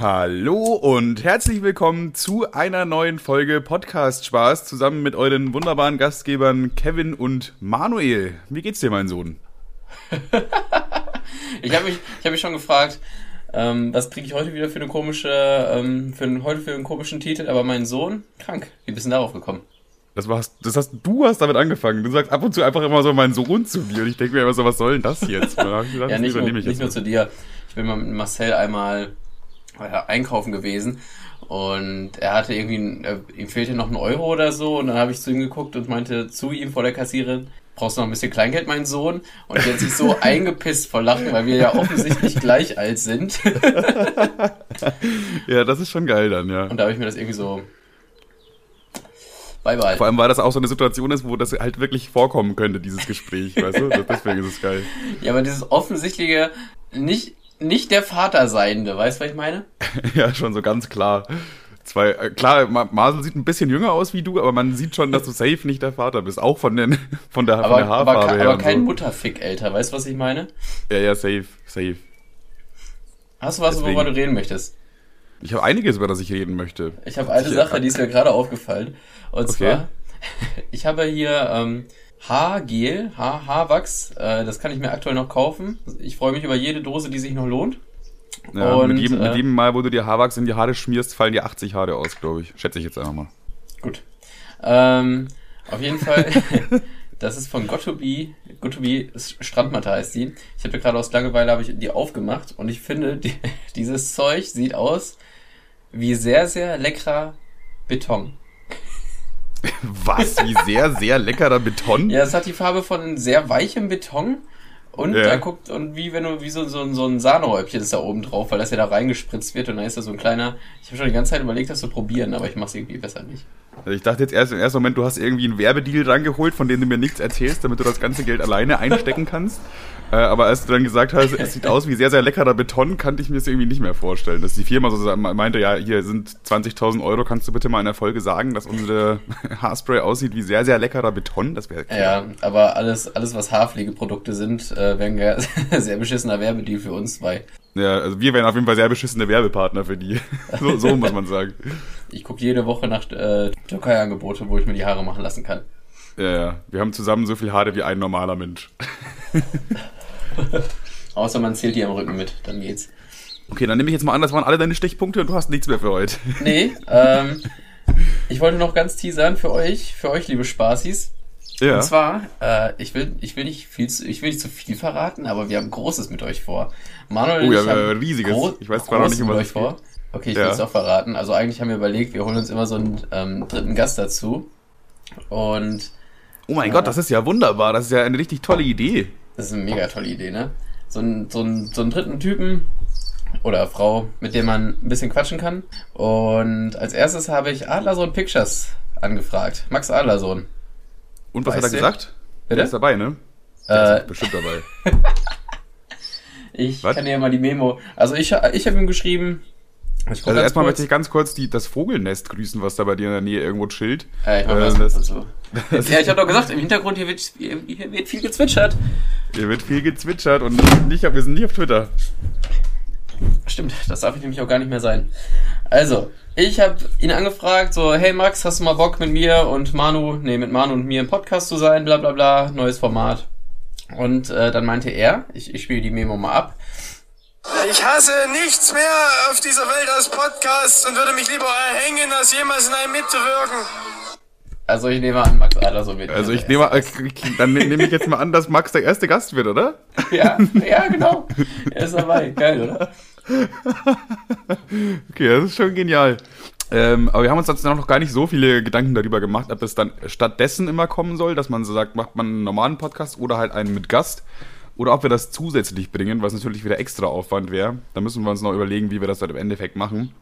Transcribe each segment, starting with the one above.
Hallo und herzlich willkommen zu einer neuen Folge Podcast Spaß zusammen mit euren wunderbaren Gastgebern Kevin und Manuel. Wie geht's dir, mein Sohn? ich habe mich, ich hab mich schon gefragt, ähm, was kriege ich heute wieder für eine komische, ähm, für einen, heute für einen komischen Titel, aber mein Sohn krank. Wie bist du darauf gekommen? Das warst, das hast, du hast damit angefangen. Du sagst ab und zu einfach immer so mein Sohn zu dir und ich denke mir immer so, was soll denn das jetzt? Gedacht, ja, nicht, nur, nicht nur zu dir. Ich bin mal mit Marcel einmal einkaufen gewesen und er hatte irgendwie, äh, ihm fehlte noch ein Euro oder so und dann habe ich zu ihm geguckt und meinte zu ihm vor der Kassierin, brauchst du noch ein bisschen Kleingeld, mein Sohn? Und er hat sich so eingepisst vor Lachen, weil wir ja offensichtlich gleich alt sind. ja, das ist schon geil dann, ja. Und da habe ich mir das irgendwie so beibehalten. Vor allem, weil das auch so eine Situation ist, wo das halt wirklich vorkommen könnte, dieses Gespräch, weißt du? Deswegen ist es geil. Ja, aber dieses offensichtliche, nicht nicht der Vater seiende, weißt du, was ich meine? ja, schon so ganz klar. Zwei, äh, klar, Marcel sieht ein bisschen jünger aus wie du, aber man sieht schon, dass du safe nicht der Vater bist. Auch von, den, von, der, aber, von der Haarfarbe aber, her. Aber kein so. Mutterfick älter, weißt du, was ich meine? Ja, ja, safe, safe. Hast du was, Deswegen. worüber du reden möchtest? Ich habe einiges, über das ich reden möchte. Ich habe eine Sache, die ist mir gerade aufgefallen. Und okay. zwar, ich habe hier ähm, Haargel, Haar, Haarwachs. Äh, das kann ich mir aktuell noch kaufen. Ich freue mich über jede Dose, die sich noch lohnt. Ja, und, mit, jedem, äh, mit jedem Mal, wo du dir Haarwachs in die Haare schmierst, fallen dir 80 Haare aus, glaube ich. Schätze ich jetzt einfach mal. Gut. Ähm, auf jeden Fall, das ist von Gottobi, Gottobi Strandmatte heißt die. Ich habe gerade aus Langeweile habe ich die aufgemacht und ich finde, die, dieses Zeug sieht aus wie sehr, sehr leckerer Beton. Was? Wie sehr, sehr leckerer Beton? Ja, es hat die Farbe von sehr weichem Beton. Und ja. da guckt, und wie wenn du, wie so, so, so ein Sahnehäubchen ist da oben drauf, weil das ja da reingespritzt wird und dann ist da so ein kleiner. Ich habe schon die ganze Zeit überlegt, das zu probieren, aber ich mache es irgendwie besser nicht. Also ich dachte jetzt erst im ersten Moment, du hast irgendwie einen Werbedeal rangeholt, von dem du mir nichts erzählst, damit du das ganze Geld alleine einstecken kannst. Äh, aber als du dann gesagt hast, es sieht aus wie sehr, sehr leckerer Beton, kannte ich mir das irgendwie nicht mehr vorstellen. Dass die Firma so meinte, ja, hier sind 20.000 Euro, kannst du bitte mal in der Folge sagen, dass unsere Haarspray aussieht wie sehr, sehr leckerer Beton? Das wäre Ja, aber alles, alles, was Haarpflegeprodukte sind, äh, wären ja sehr beschissener Werbedeal für uns zwei. Ja, also wir wären auf jeden Fall sehr beschissene Werbepartner für die. so, so muss man sagen. Ich gucke jede Woche nach äh, Türkei-Angebote, wo ich mir die Haare machen lassen kann. Ja, ja. Wir haben zusammen so viel Haare wie ein normaler Mensch. Außer man zählt die am Rücken mit, dann geht's. Okay, dann nehme ich jetzt mal an, das waren alle deine Stichpunkte und du hast nichts mehr für heute. Nee, ähm, ich wollte noch ganz teasern für euch, für euch, liebe Spaßis. Ja. Und zwar, äh, ich will, ich will nicht viel zu, ich will nicht zu viel verraten, aber wir haben Großes mit euch vor. Manuel oh, ja, ich haben riesiges. ich weiß zwar noch nicht, was euch vor. Okay, ich ja. will es auch verraten. Also eigentlich haben wir überlegt, wir holen uns immer so einen ähm, dritten Gast dazu. Und Oh mein äh, Gott, das ist ja wunderbar. Das ist ja eine richtig tolle Idee. Das ist eine mega tolle Idee, ne? So, ein, so, ein, so einen dritten Typen oder Frau, mit dem man ein bisschen quatschen kann. Und als erstes habe ich Adlersohn Pictures angefragt. Max Adlersohn. Und was weißt hat er gesagt? Bitte? Der ist dabei, ne? Der äh, ist bestimmt dabei. ich was? kann dir ja mal die Memo. Also ich, ich habe ihm geschrieben, also erstmal möchte ich ganz kurz die, das Vogelnest grüßen, was da bei dir in der Nähe irgendwo chillt. Ja, ich, äh, das, so. ja, ich habe doch gesagt, im Hintergrund hier wird, hier wird viel gezwitschert. Hier wird viel gezwitschert und nicht, wir sind nicht auf Twitter. Stimmt, das darf ich nämlich auch gar nicht mehr sein. Also, ich habe ihn angefragt, so, hey Max, hast du mal Bock mit mir und Manu, nee, mit Manu und mir im Podcast zu sein, bla bla bla, neues Format. Und äh, dann meinte er, ich, ich spiele die Memo mal ab, ich hasse nichts mehr auf dieser Welt als Podcast und würde mich lieber erhängen, als jemals in einem mitzuwirken. Also ich nehme an, Max Adler so mit. Also ich nehme äh, dann nehme ich jetzt mal an, dass Max der erste Gast wird, oder? Ja, ja, genau. Er ist dabei. Geil, oder? Okay, das ist schon genial. Ähm, aber wir haben uns jetzt noch gar nicht so viele Gedanken darüber gemacht, ob es dann stattdessen immer kommen soll, dass man so sagt, macht man einen normalen Podcast oder halt einen mit Gast oder ob wir das zusätzlich bringen, was natürlich wieder extra Aufwand wäre. Da müssen wir uns noch überlegen, wie wir das dann im Endeffekt machen.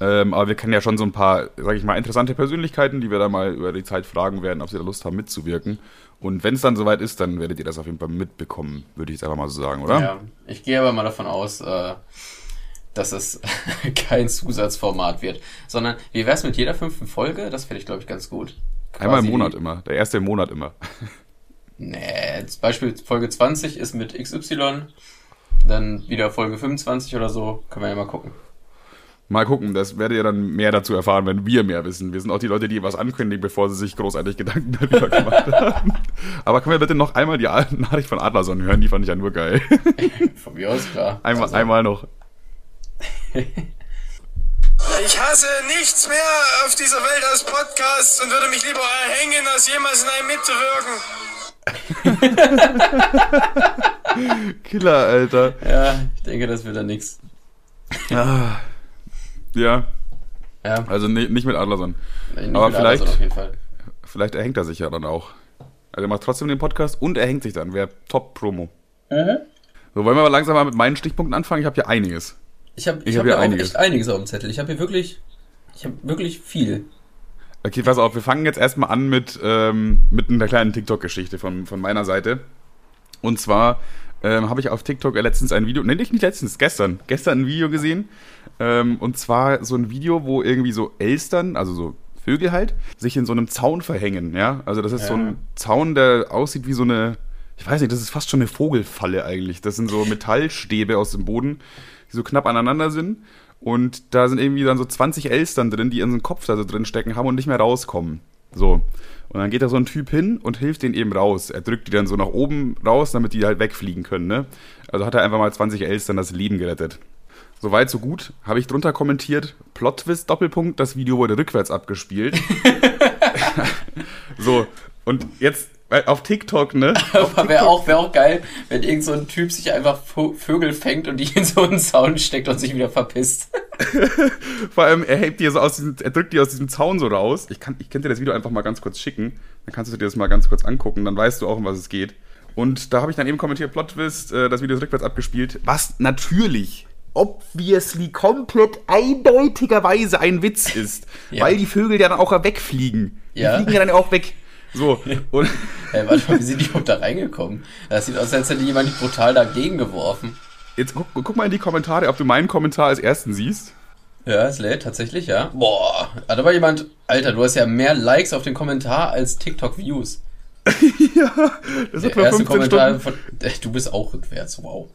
Ähm, aber wir kennen ja schon so ein paar, sag ich mal, interessante Persönlichkeiten, die wir da mal über die Zeit fragen werden, ob sie da Lust haben mitzuwirken. Und wenn es dann soweit ist, dann werdet ihr das auf jeden Fall mitbekommen, würde ich jetzt einfach mal so sagen, oder? Ja, ich gehe aber mal davon aus, äh, dass es kein Zusatzformat wird, sondern wie wäre es mit jeder fünften Folge? Das finde ich, glaube ich, ganz gut. Quasi Einmal im Monat immer, der erste im Monat immer. Nee, zum Beispiel Folge 20 ist mit XY, dann wieder Folge 25 oder so, können wir ja mal gucken. Mal gucken, das werdet ihr dann mehr dazu erfahren, wenn wir mehr wissen. Wir sind auch die Leute, die was ankündigen, bevor sie sich großartig Gedanken darüber gemacht haben. Aber können wir bitte noch einmal die Nachricht von Adlerson hören? Die fand ich ja nur geil. Von mir aus, klar. Einmal, also. einmal noch. Ich hasse nichts mehr auf dieser Welt als Podcast und würde mich lieber erhängen, als jemals in einem mitzuwirken. Killer, Alter. Ja, ich denke, das wird dann nix. Ah. Ja. Ja. Also nicht, nicht mit Adlerson. Nicht Aber vielleicht, Adlerson vielleicht erhängt er sich ja dann auch. Also er macht trotzdem den Podcast und er hängt sich dann. Wäre Top-Promo. Mhm. So, wollen wir aber langsam mal mit meinen Stichpunkten anfangen? Ich habe hier einiges. Ich habe ich hab, hab ja auch einiges. echt einiges auf dem Zettel. Ich habe hier wirklich, ich habe wirklich viel. Okay, pass auf, wir fangen jetzt erstmal an mit, ähm, mit einer kleinen TikTok-Geschichte von, von meiner Seite. Und zwar ähm, habe ich auf TikTok letztens ein Video, nee, nicht letztens, gestern, gestern ein Video gesehen. Ähm, und zwar so ein Video, wo irgendwie so Elstern, also so Vögel halt, sich in so einem Zaun verhängen, ja. Also das ist ja. so ein Zaun, der aussieht wie so eine, ich weiß nicht, das ist fast schon eine Vogelfalle eigentlich. Das sind so Metallstäbe aus dem Boden, die so knapp aneinander sind. Und da sind irgendwie dann so 20 Elstern drin, die in so einem Kopf da so drin stecken haben und nicht mehr rauskommen. So. Und dann geht da so ein Typ hin und hilft denen eben raus. Er drückt die dann so nach oben raus, damit die halt wegfliegen können, ne? Also hat er einfach mal 20 Elstern das Leben gerettet. Soweit, so gut. Habe ich drunter kommentiert. Plot-Twist, Doppelpunkt. Das Video wurde rückwärts abgespielt. so. Und jetzt auf TikTok, ne? Aber wäre auch, wär auch geil, wenn irgend so ein Typ sich einfach Vögel fängt und die in so einen Zaun steckt und sich wieder verpisst. Vor allem, er hebt die so aus diesem, er drückt die aus diesem Zaun so raus. Ich kann, ich kann dir das Video einfach mal ganz kurz schicken. Dann kannst du dir das mal ganz kurz angucken, dann weißt du auch, um was es geht. Und da habe ich dann eben kommentiert, Plot Twist, äh, das Video ist rückwärts abgespielt. Was natürlich obviously komplett eindeutigerweise ein Witz ist. ja. Weil die Vögel ja dann auch wegfliegen. Die ja. fliegen ja dann auch weg. So. Und hey, warte mal, wie sind die überhaupt da reingekommen? Das sieht aus, als hätte jemand brutal dagegen geworfen. Jetzt guck, guck, mal in die Kommentare, ob du meinen Kommentar als ersten siehst. Ja, es lädt tatsächlich, ja. Boah, hat aber jemand, Alter, du hast ja mehr Likes auf den Kommentar als TikTok-Views. ja, das hat Der erste Kommentar von, du bist auch rückwärts, wow.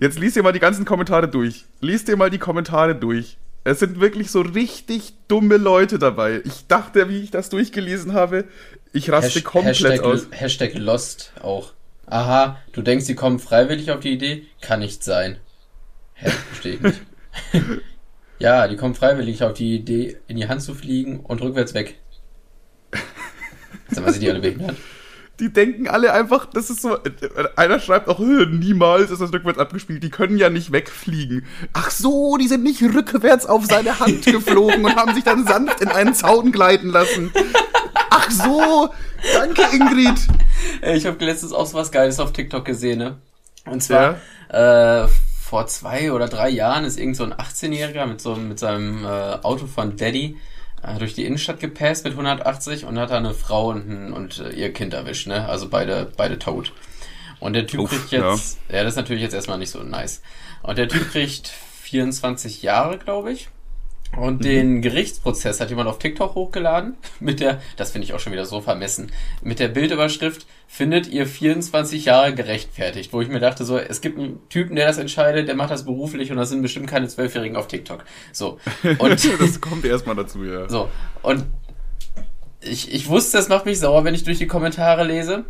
Jetzt liest dir mal die ganzen Kommentare durch. Lies dir mal die Kommentare durch. Es sind wirklich so richtig dumme Leute dabei. Ich dachte, wie ich das durchgelesen habe, ich raste Hasht komplett Hashtag, aus. Hashtag Lost auch. Aha, du denkst, sie kommen freiwillig auf die Idee? Kann nicht sein. Hä? Verstehe ich nicht. ja, die kommen freiwillig auf die Idee, in die Hand zu fliegen und rückwärts weg. Sag mal, sind die alle behindert? Die denken alle einfach, das ist so. Einer schreibt auch, niemals ist das rückwärts abgespielt, die können ja nicht wegfliegen. Ach so, die sind nicht rückwärts auf seine Hand geflogen und haben sich dann sanft in einen Zaun gleiten lassen. Ach so, danke Ingrid. Ich habe letztens auch so was Geiles auf TikTok gesehen, ne? Und zwar, ja. äh, vor zwei oder drei Jahren ist irgend so ein 18-Jähriger mit so mit seinem äh, Auto von Daddy durch die Innenstadt gepasst mit 180 und hat da eine Frau und, ein, und äh, ihr Kind erwischt, ne? Also beide, beide tot. Und der Typ Uff, kriegt jetzt, ja. ja, das ist natürlich jetzt erstmal nicht so nice. Und der Typ kriegt 24 Jahre, glaube ich. Und mhm. den Gerichtsprozess hat jemand auf TikTok hochgeladen mit der, das finde ich auch schon wieder so vermessen, mit der Bildüberschrift, findet ihr 24 Jahre gerechtfertigt, wo ich mir dachte so, es gibt einen Typen, der das entscheidet, der macht das beruflich und das sind bestimmt keine Zwölfjährigen auf TikTok. So. Und das kommt erstmal dazu, ja. So. Und ich, ich wusste, es macht mich sauer, wenn ich durch die Kommentare lese.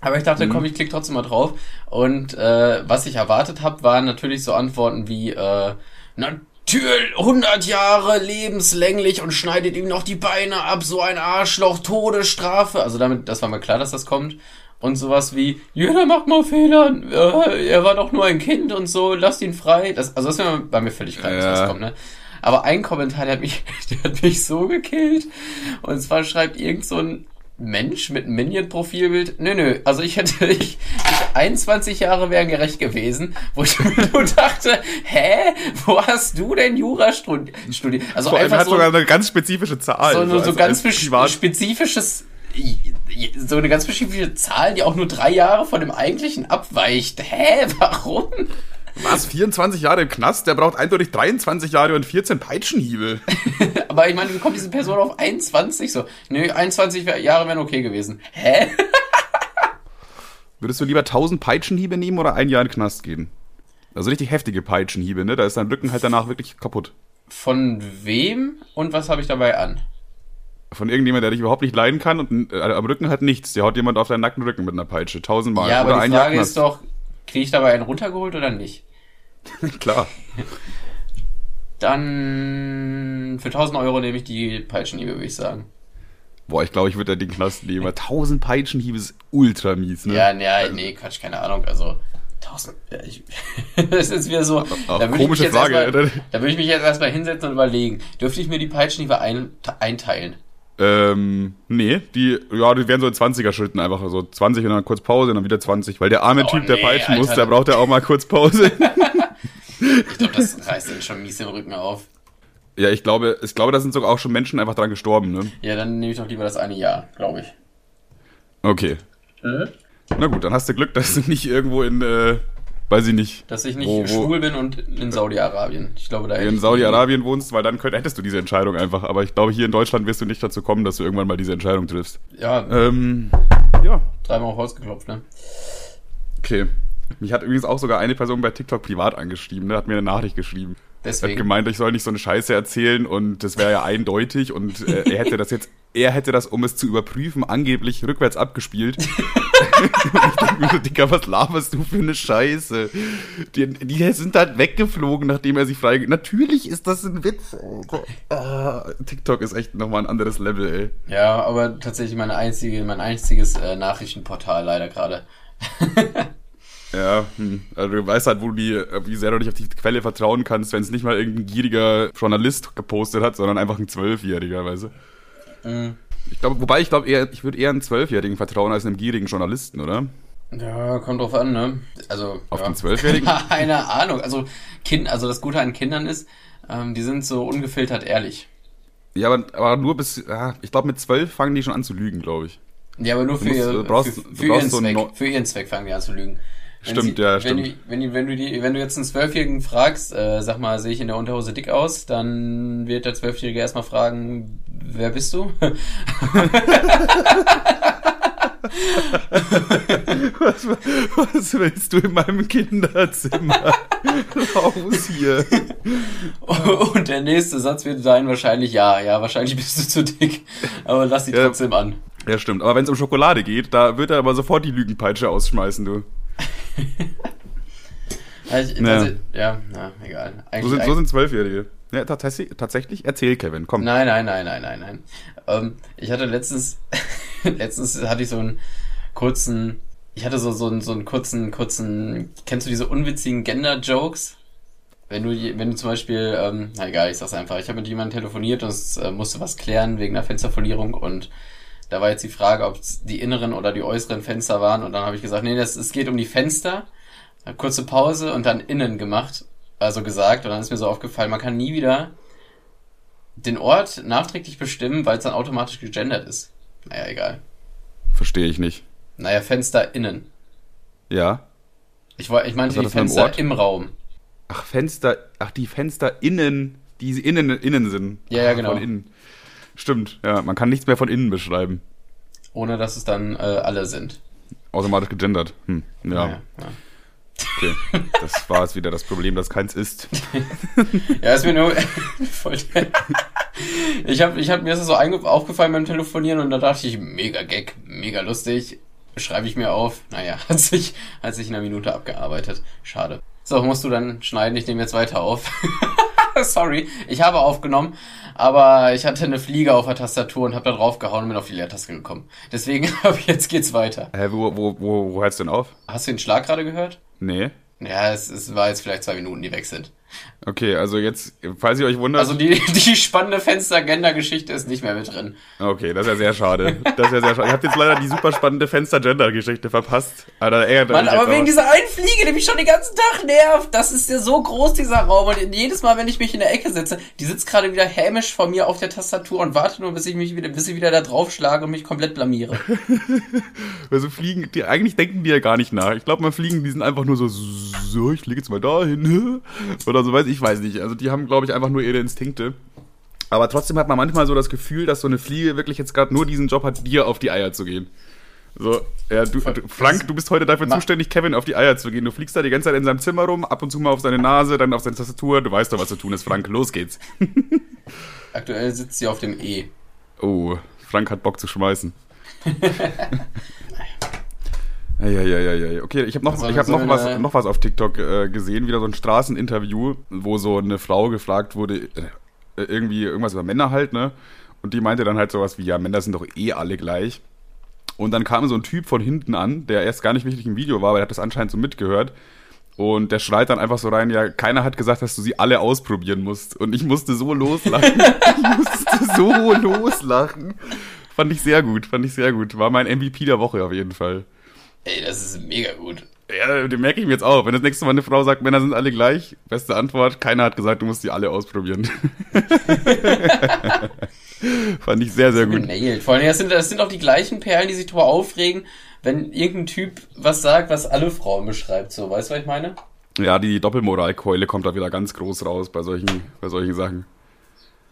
Aber ich dachte, mhm. komm, ich klicke trotzdem mal drauf. Und äh, was ich erwartet habe, waren natürlich so Antworten wie, äh, na, Tür 100 Jahre lebenslänglich und schneidet ihm noch die Beine ab, so ein Arschloch, Todesstrafe. Also damit, das war mir klar, dass das kommt. Und sowas wie, jeder macht mal Fehler, äh, er war doch nur ein Kind und so, lasst ihn frei. Das, also das war mir völlig klar, dass das kommt, ne? Aber ein Kommentar, der hat mich, der hat mich so gekillt. Und zwar schreibt irgend so ein Mensch mit Minion-Profilbild. Nö, nö. Also ich hätte, ich, ich 21 Jahre wären gerecht gewesen, wo ich mir nur dachte, hä? Wo hast du denn Jura studiert? Also Vor einfach hat so, sogar eine ganz spezifische Zahl. So, so, so ganz spezifisches so eine ganz spezifische Zahl, die auch nur drei Jahre von dem eigentlichen abweicht. Hä? Warum? Was? 24 Jahre im Knast? Der braucht eindeutig 23 Jahre und 14 Peitschenhiebe. Aber ich meine, wie kommt diese Person auf 21? So, nö, 21 Jahre wären okay gewesen. Hä? Würdest du lieber 1000 Peitschenhiebe nehmen oder ein Jahr in den Knast gehen? Also richtig heftige Peitschenhiebe, ne? Da ist dein Rücken halt danach wirklich kaputt. Von wem und was habe ich dabei an? Von irgendjemand, der dich überhaupt nicht leiden kann und äh, am Rücken hat nichts. Der haut jemand auf deinen nackten Rücken mit einer Peitsche. Tausendmal. Ja, aber Oder die ein Frage ist doch, kriege ich dabei einen runtergeholt oder nicht? Klar. Dann für 1000 Euro nehme ich die Peitschenhiebe, würde ich sagen. Boah, ich glaube, ich würde da den Knast nehmen. weil Tausend Peitschenhiebe ist ultra mies, ne? Ja, ja, nee, Quatsch, keine Ahnung. Also 1000. Ja, ich, das ist wieder so. Auch da komische Frage, erstmal- oder? Da würde ich mich jetzt erstmal hinsetzen und überlegen, dürfte ich mir die Peitschenhiebe ein, einteilen? Ähm, nee, die, ja, die werden so in 20er Schritten einfach so 20 und dann kurz Pause und dann wieder 20, weil der arme Oh, Typ, der nee, peitschen muss, der braucht ja auch mal kurz Pause. Ich glaube, das reißt dann schon mies den Rücken auf. ja, ich glaube, ich glaube, da sind sogar auch schon Menschen einfach dran gestorben, ne? Ja, dann nehme ich doch lieber das eine Jahr, glaube ich. Okay. Na gut, dann hast du Glück, dass du nicht irgendwo in, äh, weiß ich nicht, Dass ich nicht Wo- wo- schwul bin und in Saudi-Arabien. Ich glaube, da in Saudi-Arabien wohnst, weil dann könnt, hättest du diese Entscheidung einfach. Aber ich glaube, hier in Deutschland wirst du nicht dazu kommen, dass du irgendwann mal diese Entscheidung triffst. Ja, Ähm, ja, dreimal auf Holz geklopft, ne? okay. Mich hat übrigens auch sogar eine Person bei TikTok privat angeschrieben, ne? Hat mir eine Nachricht geschrieben. Er hat Deswegen. gemeint, ich soll nicht so eine Scheiße erzählen und das wäre ja eindeutig und äh, er hätte das jetzt, er hätte das, um es zu überprüfen, angeblich rückwärts abgespielt. ich denke mir so, Digga, was laberst du für eine Scheiße? Die, die sind halt weggeflogen, nachdem er sich frei... Natürlich ist das ein Witz. Ah, TikTok ist echt nochmal ein anderes Level, ey. Ja, aber tatsächlich meine einzige, mein einziges äh, Nachrichtenportal leider gerade. Ja, hm. also du weißt halt, wo du die, wie sehr du dich auf die Quelle vertrauen kannst, wenn es nicht mal irgendein gieriger Journalist gepostet hat, sondern einfach ein Zwölfjähriger, weißt du? Mhm. Ich glaube, wobei ich glaube ich würde eher einem Zwölfjährigen vertrauen als einem gierigen Journalisten, oder? Ja, kommt drauf an, ne? Also. Auf ja. den Zwölfjährigen? Keine Ahnung. Also, kind, also das Gute an Kindern ist, ähm, die sind so ungefiltert ehrlich. Ja, aber, aber nur bis, ja, ich glaube mit zwölf fangen die schon an zu lügen, glaube ich. Ja, aber nur für, musst- ihr, du brauchst- für, du für brauchst ihren Zweck. Für ihren Zweck fangen die an zu lügen. Wenn Stimmt, sie, ja, wenn stimmt. Die, wenn, die, wenn, du die, wenn du jetzt einen Zwölfjährigen fragst, äh, sag mal, sehe ich in der Unterhose dick aus, dann wird der Zwölfjährige erstmal fragen, wer bist du? Was, was willst du in meinem Kinderzimmer? Raus hier. Und der nächste Satz wird sein wahrscheinlich, ja, ja, wahrscheinlich bist du zu dick, aber lass sie Ja. trotzdem an. Ja, stimmt. Aber wenn es um Schokolade geht, da wird er aber sofort die Lügenpeitsche ausschmeißen, du. Also, Ja. also, ja, na, egal. Eigentlich, So sind, so sind Zwölfjährige. Ja, tatsächlich, tatsächlich. Erzähl, Kevin, komm. Nein, nein, nein, nein, nein, nein. Ähm, ich hatte letztens, letztens hatte ich so einen kurzen, ich hatte so, so, einen, so einen kurzen, kurzen, kennst du diese unwitzigen Gender-Jokes? Wenn du, wenn du zum Beispiel, ähm, na egal, ich sag's einfach, ich habe mit jemandem telefoniert und es äh, musste was klären wegen einer Fensterfolierung und da war jetzt die Frage, ob es die inneren oder die äußeren Fenster waren und dann habe ich gesagt, nee, das, es geht um die Fenster. Eine kurze Pause und dann innen gemacht, also gesagt und dann ist mir so aufgefallen, man kann nie wieder den Ort nachträglich bestimmen, weil es dann automatisch gegendert ist. Naja, egal. Verstehe ich nicht. Naja, Fenster innen. Ja. Ich, ich meinte die Fenster Ort? im Raum. Ach, Fenster, ach, die Fenster innen, die innen, innen sind. Ja, ja, genau. Von innen. Stimmt, ja, man kann nichts mehr von innen beschreiben. Ohne dass es dann äh, alle sind. Automatisch gegendert. Hm, ja, Naja, ja. okay. Das war es wieder das Problem, dass keins ist. Ja, ist mir nur. voll- ich hab, ich hab, mir ist es so aufgefallen beim Telefonieren und da dachte ich, mega Gag, mega lustig. Schreibe ich mir auf. Naja, hat sich, hat sich in einer Minute abgearbeitet. Schade. So, musst du dann schneiden, ich nehme jetzt weiter auf. Sorry, ich habe aufgenommen, aber ich hatte eine Fliege auf der Tastatur und habe da drauf gehauen und bin auf die Leertaste gekommen. Deswegen ab jetzt geht's weiter. Hä, wo, wo, wo, wo hört's denn auf? Hast du den Schlag gerade gehört? Nee. Ja, es, es war jetzt vielleicht zwei Minuten, die weg sind. Okay, also jetzt, falls ihr euch wundert. Also die, die spannende Fenster-Gender-Geschichte ist nicht mehr mit drin. okay, das ist ja sehr schade. Das ist ja sehr schade. Ihr habt jetzt leider die super spannende Fenster-Gender-Geschichte verpasst. Aber Mann, aber wegen dieser einen Fliege, die mich schon den ganzen Tag nervt. Das ist ja so groß, dieser Raum. Und jedes Mal, wenn ich mich in der Ecke sitze, die sitzt gerade wieder hämisch vor mir auf der Tastatur und wartet nur, bis ich mich wieder, bis ich wieder da drauf schlage und mich komplett blamiere. Also fliegen, die, eigentlich denken die ja gar nicht nach. Ich glaube, mal fliegen, die sind einfach nur so, so, ich fliege jetzt mal dahin. Oder so weiß ich, weiß nicht. Also die haben, glaube ich, einfach nur ihre Instinkte. Aber trotzdem hat man manchmal so das Gefühl, dass so eine Fliege wirklich jetzt gerade nur diesen Job hat, dir auf die Eier zu gehen. So, ja, du, du, Frank, du bist heute dafür zuständig, Kevin auf die Eier zu gehen. Du fliegst da die ganze Zeit in seinem Zimmer rum, ab und zu mal auf seine Nase, dann auf seine Tastatur. Du weißt doch, was zu tun ist, Frank. Los geht's. Aktuell sitzt sie auf dem E. Oh, Frank hat Bock zu schmeißen. Ja, ja, ja, ja. Okay, ich habe noch, ich hab noch, was, noch was auf TikTok äh, gesehen, wieder so ein Straßeninterview, wo so eine Frau gefragt wurde, äh, irgendwie irgendwas über Männer halt, ne? Und die meinte dann halt sowas wie, ja, Männer sind doch eh alle gleich. Und dann kam so ein Typ von hinten an, der erst gar nicht richtig im Video war, aber der hat das anscheinend so mitgehört. Und der schreit dann einfach so rein, ja, keiner hat gesagt, dass du sie alle ausprobieren musst. Und ich musste so loslachen. ich musste so loslachen. Fand ich sehr gut, fand ich sehr gut. War mein MVP der Woche auf jeden Fall. Ey, das ist mega gut. Ja, den merke ich mir jetzt auch. Wenn das nächste Mal eine Frau sagt, Männer sind alle gleich, beste Antwort, keiner hat gesagt, du musst die alle ausprobieren. Fand ich sehr, sehr gut. Genailt. Vor allem, das sind, das sind auch die gleichen Perlen, die sich darüber aufregen, wenn irgendein Typ was sagt, was alle Frauen beschreibt. So, weißt du, was ich meine? Ja, die Doppelmoralkeule kommt da wieder ganz groß raus bei solchen, bei solchen Sachen.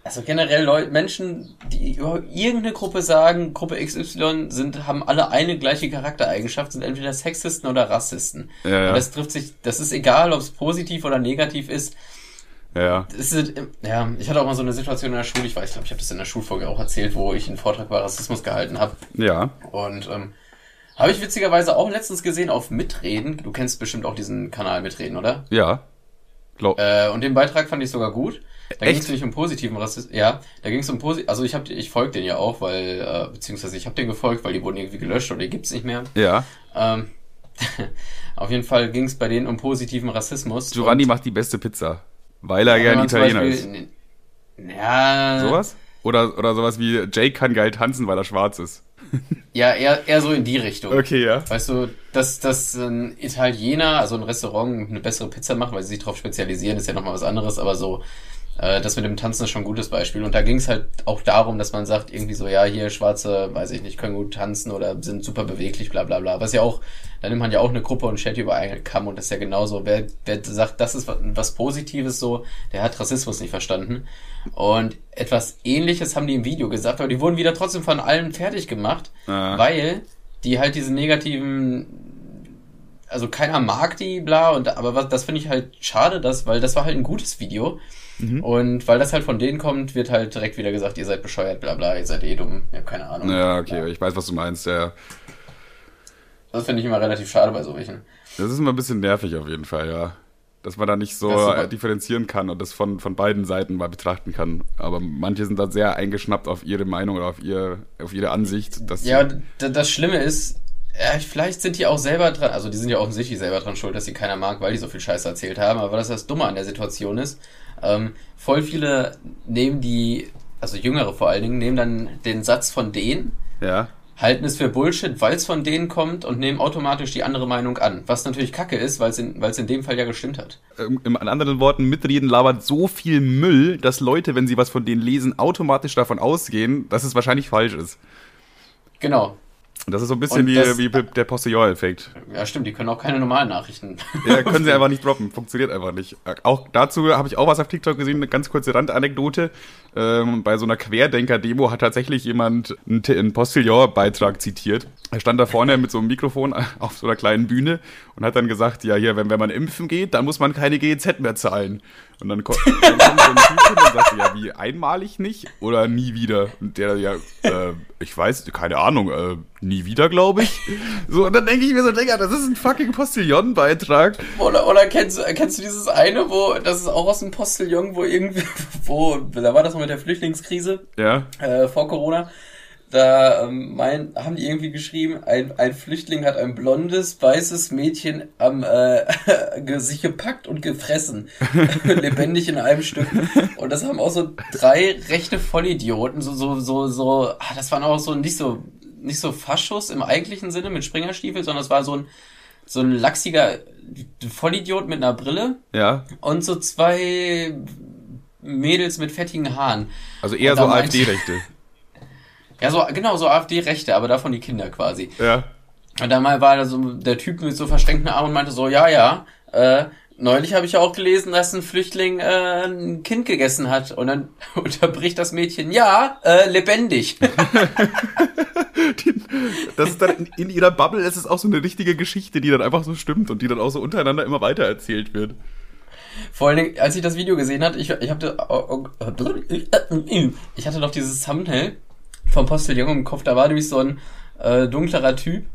Also generell Leute, Menschen, die über irgendeine Gruppe sagen, Gruppe XY sind, haben alle eine gleiche Charaktereigenschaft, sind entweder Sexisten oder Rassisten. Ja, ja. Und das trifft sich, das ist egal, ob es positiv oder negativ ist. Ja. Ist, ja, ich hatte auch mal so eine Situation in der Schule, ich weiß, ich glaube, ich habe das in der Schulfolge auch erzählt, wo ich einen Vortrag über Rassismus gehalten habe. Ja. Und ähm, habe ich witzigerweise auch letztens gesehen auf Mitreden. Du kennst bestimmt auch diesen Kanal Mitreden, oder? Ja. Glaub. Äh, und den Beitrag fand ich sogar gut. Da ging es nicht um positiven Rassismus. Ja, da ging es um positiv. Also ich habe, ich folge den ja auch, weil äh, beziehungsweise ich habe den gefolgt, weil die wurden irgendwie gelöscht oder die gibt's nicht mehr. Ja. Ähm, auf jeden Fall ging es bei denen um positiven Rassismus. Giovanni macht die beste Pizza, weil er gern Italiener Beispiel, ist. Ja. Sowas? Oder, oder sowas wie Jake kann geil tanzen, weil er schwarz ist. Ja, eher, eher so in die Richtung. Okay, ja. Weißt du, dass, dass ein Italiener, also ein Restaurant, eine bessere Pizza macht, weil sie sich darauf spezialisieren, ist ja nochmal was anderes, aber so äh, das mit dem Tanzen ist schon ein gutes Beispiel. Und da ging es halt auch darum, dass man sagt, irgendwie so, ja, hier Schwarze, weiß ich nicht, können gut tanzen oder sind super beweglich, bla bla bla. Was ja auch, da nimmt man ja auch eine Gruppe und Chat über einen Kamm und das ist ja genauso. Wer, wer sagt, das ist was, was Positives so, der hat Rassismus nicht verstanden. Und etwas ähnliches haben die im Video gesagt, aber die wurden wieder trotzdem von allen fertig gemacht, ah. weil die halt diese negativen also keiner mag die, bla, und aber was, das finde ich halt schade, dass, weil das war halt ein gutes Video. Mhm. Und weil das halt von denen kommt, wird halt direkt wieder gesagt, ihr seid bescheuert, bla bla, ihr seid eh dumm. Ich habe keine Ahnung. Ja, okay, ja. ich weiß, was du meinst, ja. Das finde ich immer relativ schade bei so welchen. Das ist immer ein bisschen nervig auf jeden Fall, ja. Dass man da nicht so differenzieren kann und das von, von beiden Seiten mal betrachten kann. Aber manche sind da sehr eingeschnappt auf ihre Meinung oder auf, ihr, auf ihre Ansicht. Dass ja, das Schlimme ist, ja, vielleicht sind die auch selber dran, also die sind ja offensichtlich selber dran schuld, dass sie keiner mag, weil die so viel Scheiße erzählt haben, aber was das Dumme an der Situation ist, ähm, voll viele nehmen die, also Jüngere vor allen Dingen, nehmen dann den Satz von denen, ja. halten es für Bullshit, weil es von denen kommt und nehmen automatisch die andere Meinung an. Was natürlich kacke ist, weil es in, in dem Fall ja gestimmt hat. Ähm, in anderen Worten, mitreden labert so viel Müll, dass Leute, wenn sie was von denen lesen, automatisch davon ausgehen, dass es wahrscheinlich falsch ist. Genau. Das ist so ein bisschen wie, das, wie der Postillon-Effekt. Ja, stimmt, die können auch keine normalen Nachrichten. Ja, können sie einfach nicht droppen. Funktioniert einfach nicht. Auch dazu habe ich auch was auf TikTok gesehen, eine ganz kurze Randanekdote. Ähm, bei so einer Querdenker-Demo hat tatsächlich jemand einen, einen Postillon-Beitrag zitiert. Er stand da vorne mit so einem Mikrofon auf so einer kleinen Bühne und hat dann gesagt, ja, hier, wenn, wenn man impfen geht, dann muss man keine GEZ mehr zahlen. Und dann kommt, dann kommt so ein Typ hin und sagt, ja, wie, einmalig nicht oder nie wieder? Und der, ja, äh, ich weiß, keine Ahnung, äh, nie wieder, glaube ich. So, und dann denke ich mir so, Digga, das ist ein fucking Postillon-Beitrag. Oder, oder kennst, kennst du dieses eine, wo, das ist auch aus dem Postillon, wo irgendwie, wo, da war das noch mit der Flüchtlingskrise. Ja. Äh, vor Corona da ähm, mein, haben die irgendwie geschrieben, ein, ein Flüchtling hat ein blondes, weißes Mädchen am äh, sich gepackt und gefressen. lebendig in einem Stück. Und das haben auch so drei rechte Vollidioten, so, so, so, so, ah, das waren auch so nicht so, nicht so Faschos im eigentlichen Sinne mit Springerstiefel, sondern es war so ein, so ein lachsiger Vollidiot mit einer Brille. Ja. Und so zwei Mädels mit fettigen Haaren. Also eher so AfD-Rechte. Ja, so, genau, so AfD-Rechte, aber davon die Kinder quasi. Ja. Und dann mal war da so der Typ mit so verschränkten Armen und meinte so, ja, ja, äh, neulich habe ich ja auch gelesen, dass ein Flüchtling äh, ein Kind gegessen hat und dann unterbricht das Mädchen, ja, äh, lebendig. Die, das ist dann in, in ihrer Bubble ist es auch so eine richtige Geschichte, die dann einfach so stimmt und die dann auch so untereinander immer weiter erzählt wird. Vor allen Dingen, als ich das Video gesehen hatte, ich, ich hatte, ich hatte noch dieses Thumbnail vom Postillon im Kopf, da war nämlich so ein äh, dunklerer Typ,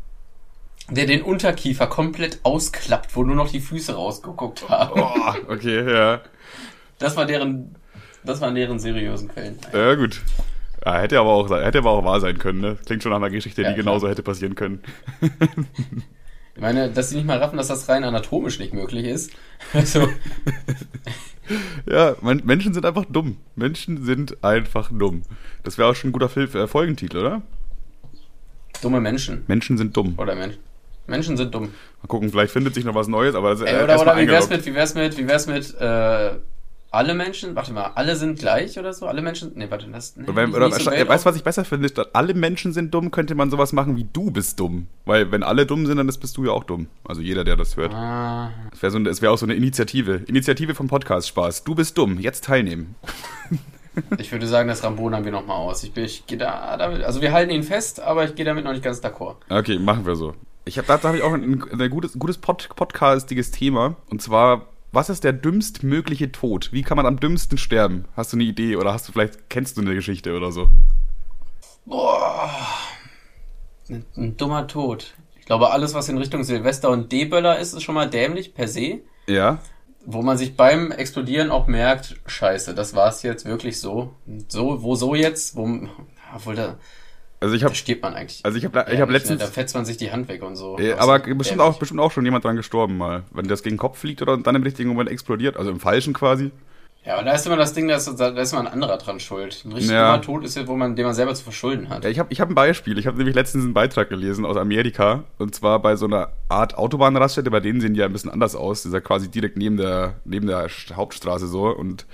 der den Unterkiefer komplett ausklappt, wo nur noch die Füße rausgeguckt haben. Oh, okay, ja. Das war deren, das waren deren seriösen Quellen. Ja, gut. Ja, hätte aber auch, hätte aber auch wahr sein können, ne? Klingt schon nach einer Geschichte, Ja, die genauso hätte passieren können. Ich meine, dass sie nicht mal raffen, dass das rein anatomisch nicht möglich ist. Also, Ja, men Menschen sind einfach dumm. Menschen sind einfach dumm. Das wäre auch schon ein guter Film, äh, Folgentitel, oder? dumme Menschen. Menschen sind dumm. Oder Menschen. Menschen sind dumm. Mal gucken, vielleicht findet sich noch was Neues, aber das, Ey, äh, oder, erst mal oder wie wär's mit, wie wär's mit, wie wär's mit, äh, alle Menschen, warte mal, alle sind gleich oder so? Alle Menschen, nee, warte, das, nee, wenn, nicht oder, so weißt du, was ich besser finde? Statt alle Menschen sind dumm, könnte man sowas machen wie du bist dumm. Weil wenn alle dumm sind, dann ist- bist du ja auch dumm. Also jeder, der das hört. Ah, Es wäre so, wär auch so eine Initiative. Initiative vom Podcast Spaß. Du bist dumm, jetzt teilnehmen. ich würde sagen, das Rambonern wir nochmal aus. Ich, bin- ich gehe da, damit, also wir halten ihn fest, aber ich gehe damit noch nicht ganz d'accord. Okay, machen wir so. Ich hab, dazu habe ich auch ein, ein gutes, gutes Pod, podcastiges Thema. Und zwar, was ist der dümmstmögliche Tod? Wie kann man am dümmsten sterben? Hast du eine Idee oder hast du vielleicht, kennst du eine Geschichte oder so? Boah, ein, ein dummer Tod. Ich glaube, alles, was in Richtung Silvester und D-Böller ist, ist schon mal dämlich per se. Ja? Wo man sich beim Explodieren auch merkt, scheiße, das war's jetzt wirklich so. So, wo so jetzt? Wo, obwohl da, Also ich da habe stirbt man eigentlich. also ich habe ich Ja, hab ne? letztens Da fetzt man sich die Hand weg und so. Äh, aber bestimmt auch, bestimmt auch schon jemand dran gestorben mal. Wenn das gegen den Kopf fliegt oder dann im richtigen Moment explodiert, also im falschen quasi. Ja, aber da ist immer das Ding, da ist, da ist immer ein anderer dran schuld. Ein richtig Ja. Tod ist ja, wo man, den man selber zu verschulden hat. Ja, ich habe ich hab ein Beispiel. Ich habe nämlich letztens einen Beitrag gelesen aus Amerika. Und zwar bei so einer Art Autobahnraststätte. Bei denen sehen die ja ein bisschen anders aus. Die ist ja quasi direkt neben der, neben der St- Hauptstraße so. Und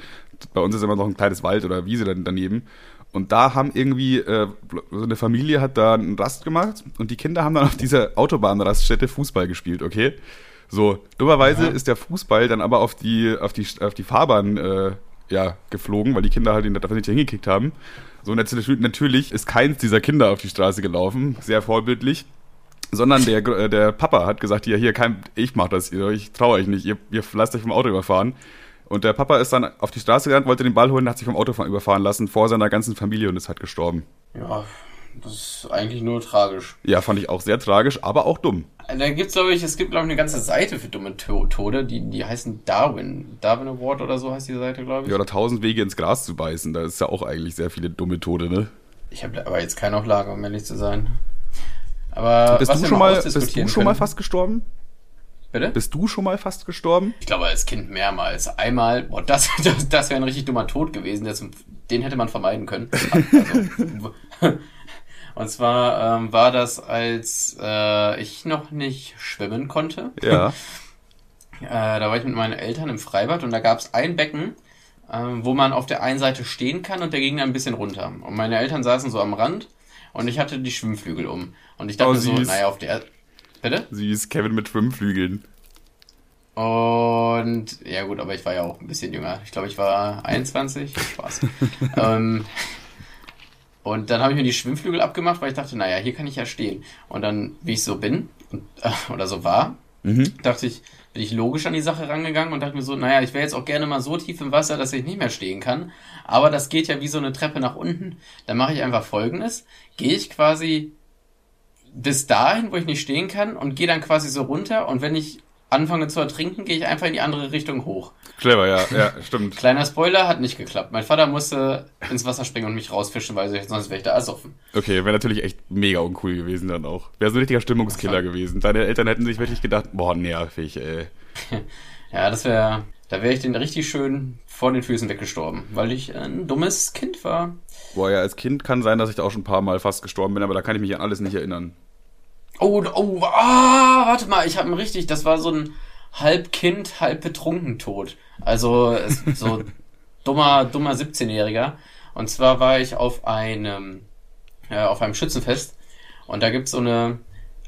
bei uns ist immer noch ein kleines Wald oder Wiese daneben. Und da haben irgendwie, äh, so eine Familie hat da einen Rast gemacht. Und die Kinder haben dann auf dieser Autobahnraststätte Fußball gespielt, okay? So, dummerweise Ja. ist der Fußball dann aber auf die, auf die, auf die Fahrbahn äh, ja, geflogen, weil die Kinder halt ihn dafür nicht hingekickt haben. So, natürlich ist keins dieser Kinder auf die Straße gelaufen, sehr vorbildlich, sondern der, äh, der Papa hat gesagt, hier, hier, kein, ich mach das, ich traue euch nicht, ihr, ihr lasst euch vom Auto überfahren. Und der Papa ist dann auf die Straße gegangen, wollte den Ball holen, hat sich vom Auto überfahren lassen, vor seiner ganzen Familie und ist halt gestorben. Ja, das ist eigentlich nur tragisch. Ja, fand ich auch sehr tragisch, aber auch dumm. Da gibt's, glaube ich, es gibt, glaube ich, eine ganze Seite für dumme To- Tode, die, die heißen Darwin. Darwin Award oder so heißt die Seite, glaube ich. Ja, oder tausend Wege ins Gras zu beißen, da ist ja auch eigentlich sehr viele dumme Tode, ne? Ich habe aber jetzt keine Auflage, um ehrlich zu sein. Aber Bist was du schon mal, bist du schon mal können- fast gestorben? Bitte? Bist du schon mal fast gestorben? Ich glaube, als Kind mehrmals. Einmal, boah, das, das, das wäre ein richtig dummer Tod gewesen. Das, den hätte man vermeiden können. Also, und zwar ähm, war das, als äh, ich noch nicht schwimmen konnte. Ja. Äh, da war ich mit meinen Eltern im Freibad und da gab es ein Becken, ähm, wo man auf der einen Seite stehen kann und der ging dann ein bisschen runter. Und meine Eltern saßen so am Rand und ich hatte die Schwimmflügel um. Und ich dachte Oh, so, naja, auf der... Bitte? Süß, Kevin mit Schwimmflügeln. Und ja gut, aber ich war ja auch ein bisschen jünger. Ich glaube, ich war 21. Spaß. ähm, und dann habe ich mir die Schwimmflügel abgemacht, weil ich dachte, naja, hier kann ich ja stehen. Und dann, wie ich so bin und, äh, oder so war, Mhm. dachte ich, bin ich logisch an die Sache rangegangen und dachte mir so, naja, ich wäre jetzt auch gerne mal so tief im Wasser, dass ich nicht mehr stehen kann. Aber das geht ja wie so eine Treppe nach unten. Dann mache ich einfach folgendes. Gehe ich quasi bis dahin, wo ich nicht stehen kann und gehe dann quasi so runter und wenn ich anfange zu ertrinken, gehe ich einfach in die andere Richtung hoch. Clever, ja, ja, stimmt. Kleiner Spoiler, hat nicht geklappt. Mein Vater musste ins Wasser springen und mich rausfischen, weil sonst wäre ich da ersoffen. Okay, wäre natürlich echt mega uncool gewesen dann auch. Wäre so ein richtiger Stimmungskiller gewesen. Deine Eltern hätten sich wirklich gedacht, boah, nervig, ey. Ja, das wäre, da wäre ich den richtig schön vor den Füßen weggestorben, weil ich ein dummes Kind war. Boah, ja, als Kind kann sein, dass ich da auch schon ein paar Mal fast gestorben bin, aber da kann ich mich an alles nicht erinnern. Oh, oh, ah, warte mal, ich habe einen richtig, das war so ein halb Kind, halb betrunken Tod. Also so dummer, dummer 17-Jähriger. Und zwar war ich auf einem, äh, auf einem Schützenfest und da gibt's so eine,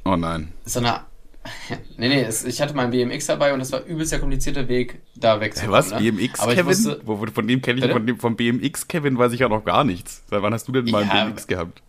Oh nein. so eine nee, nee, es, ich hatte meinen BMX dabei und das war übelst der komplizierte Weg, da wegzukommen. Was? Ne? BMX Aber Kevin? wusste- von dem kenne ich, von dem, vom BMX Kevin weiß ich ja noch gar nichts. Seit wann hast du denn mal Ja, einen BMX gehabt?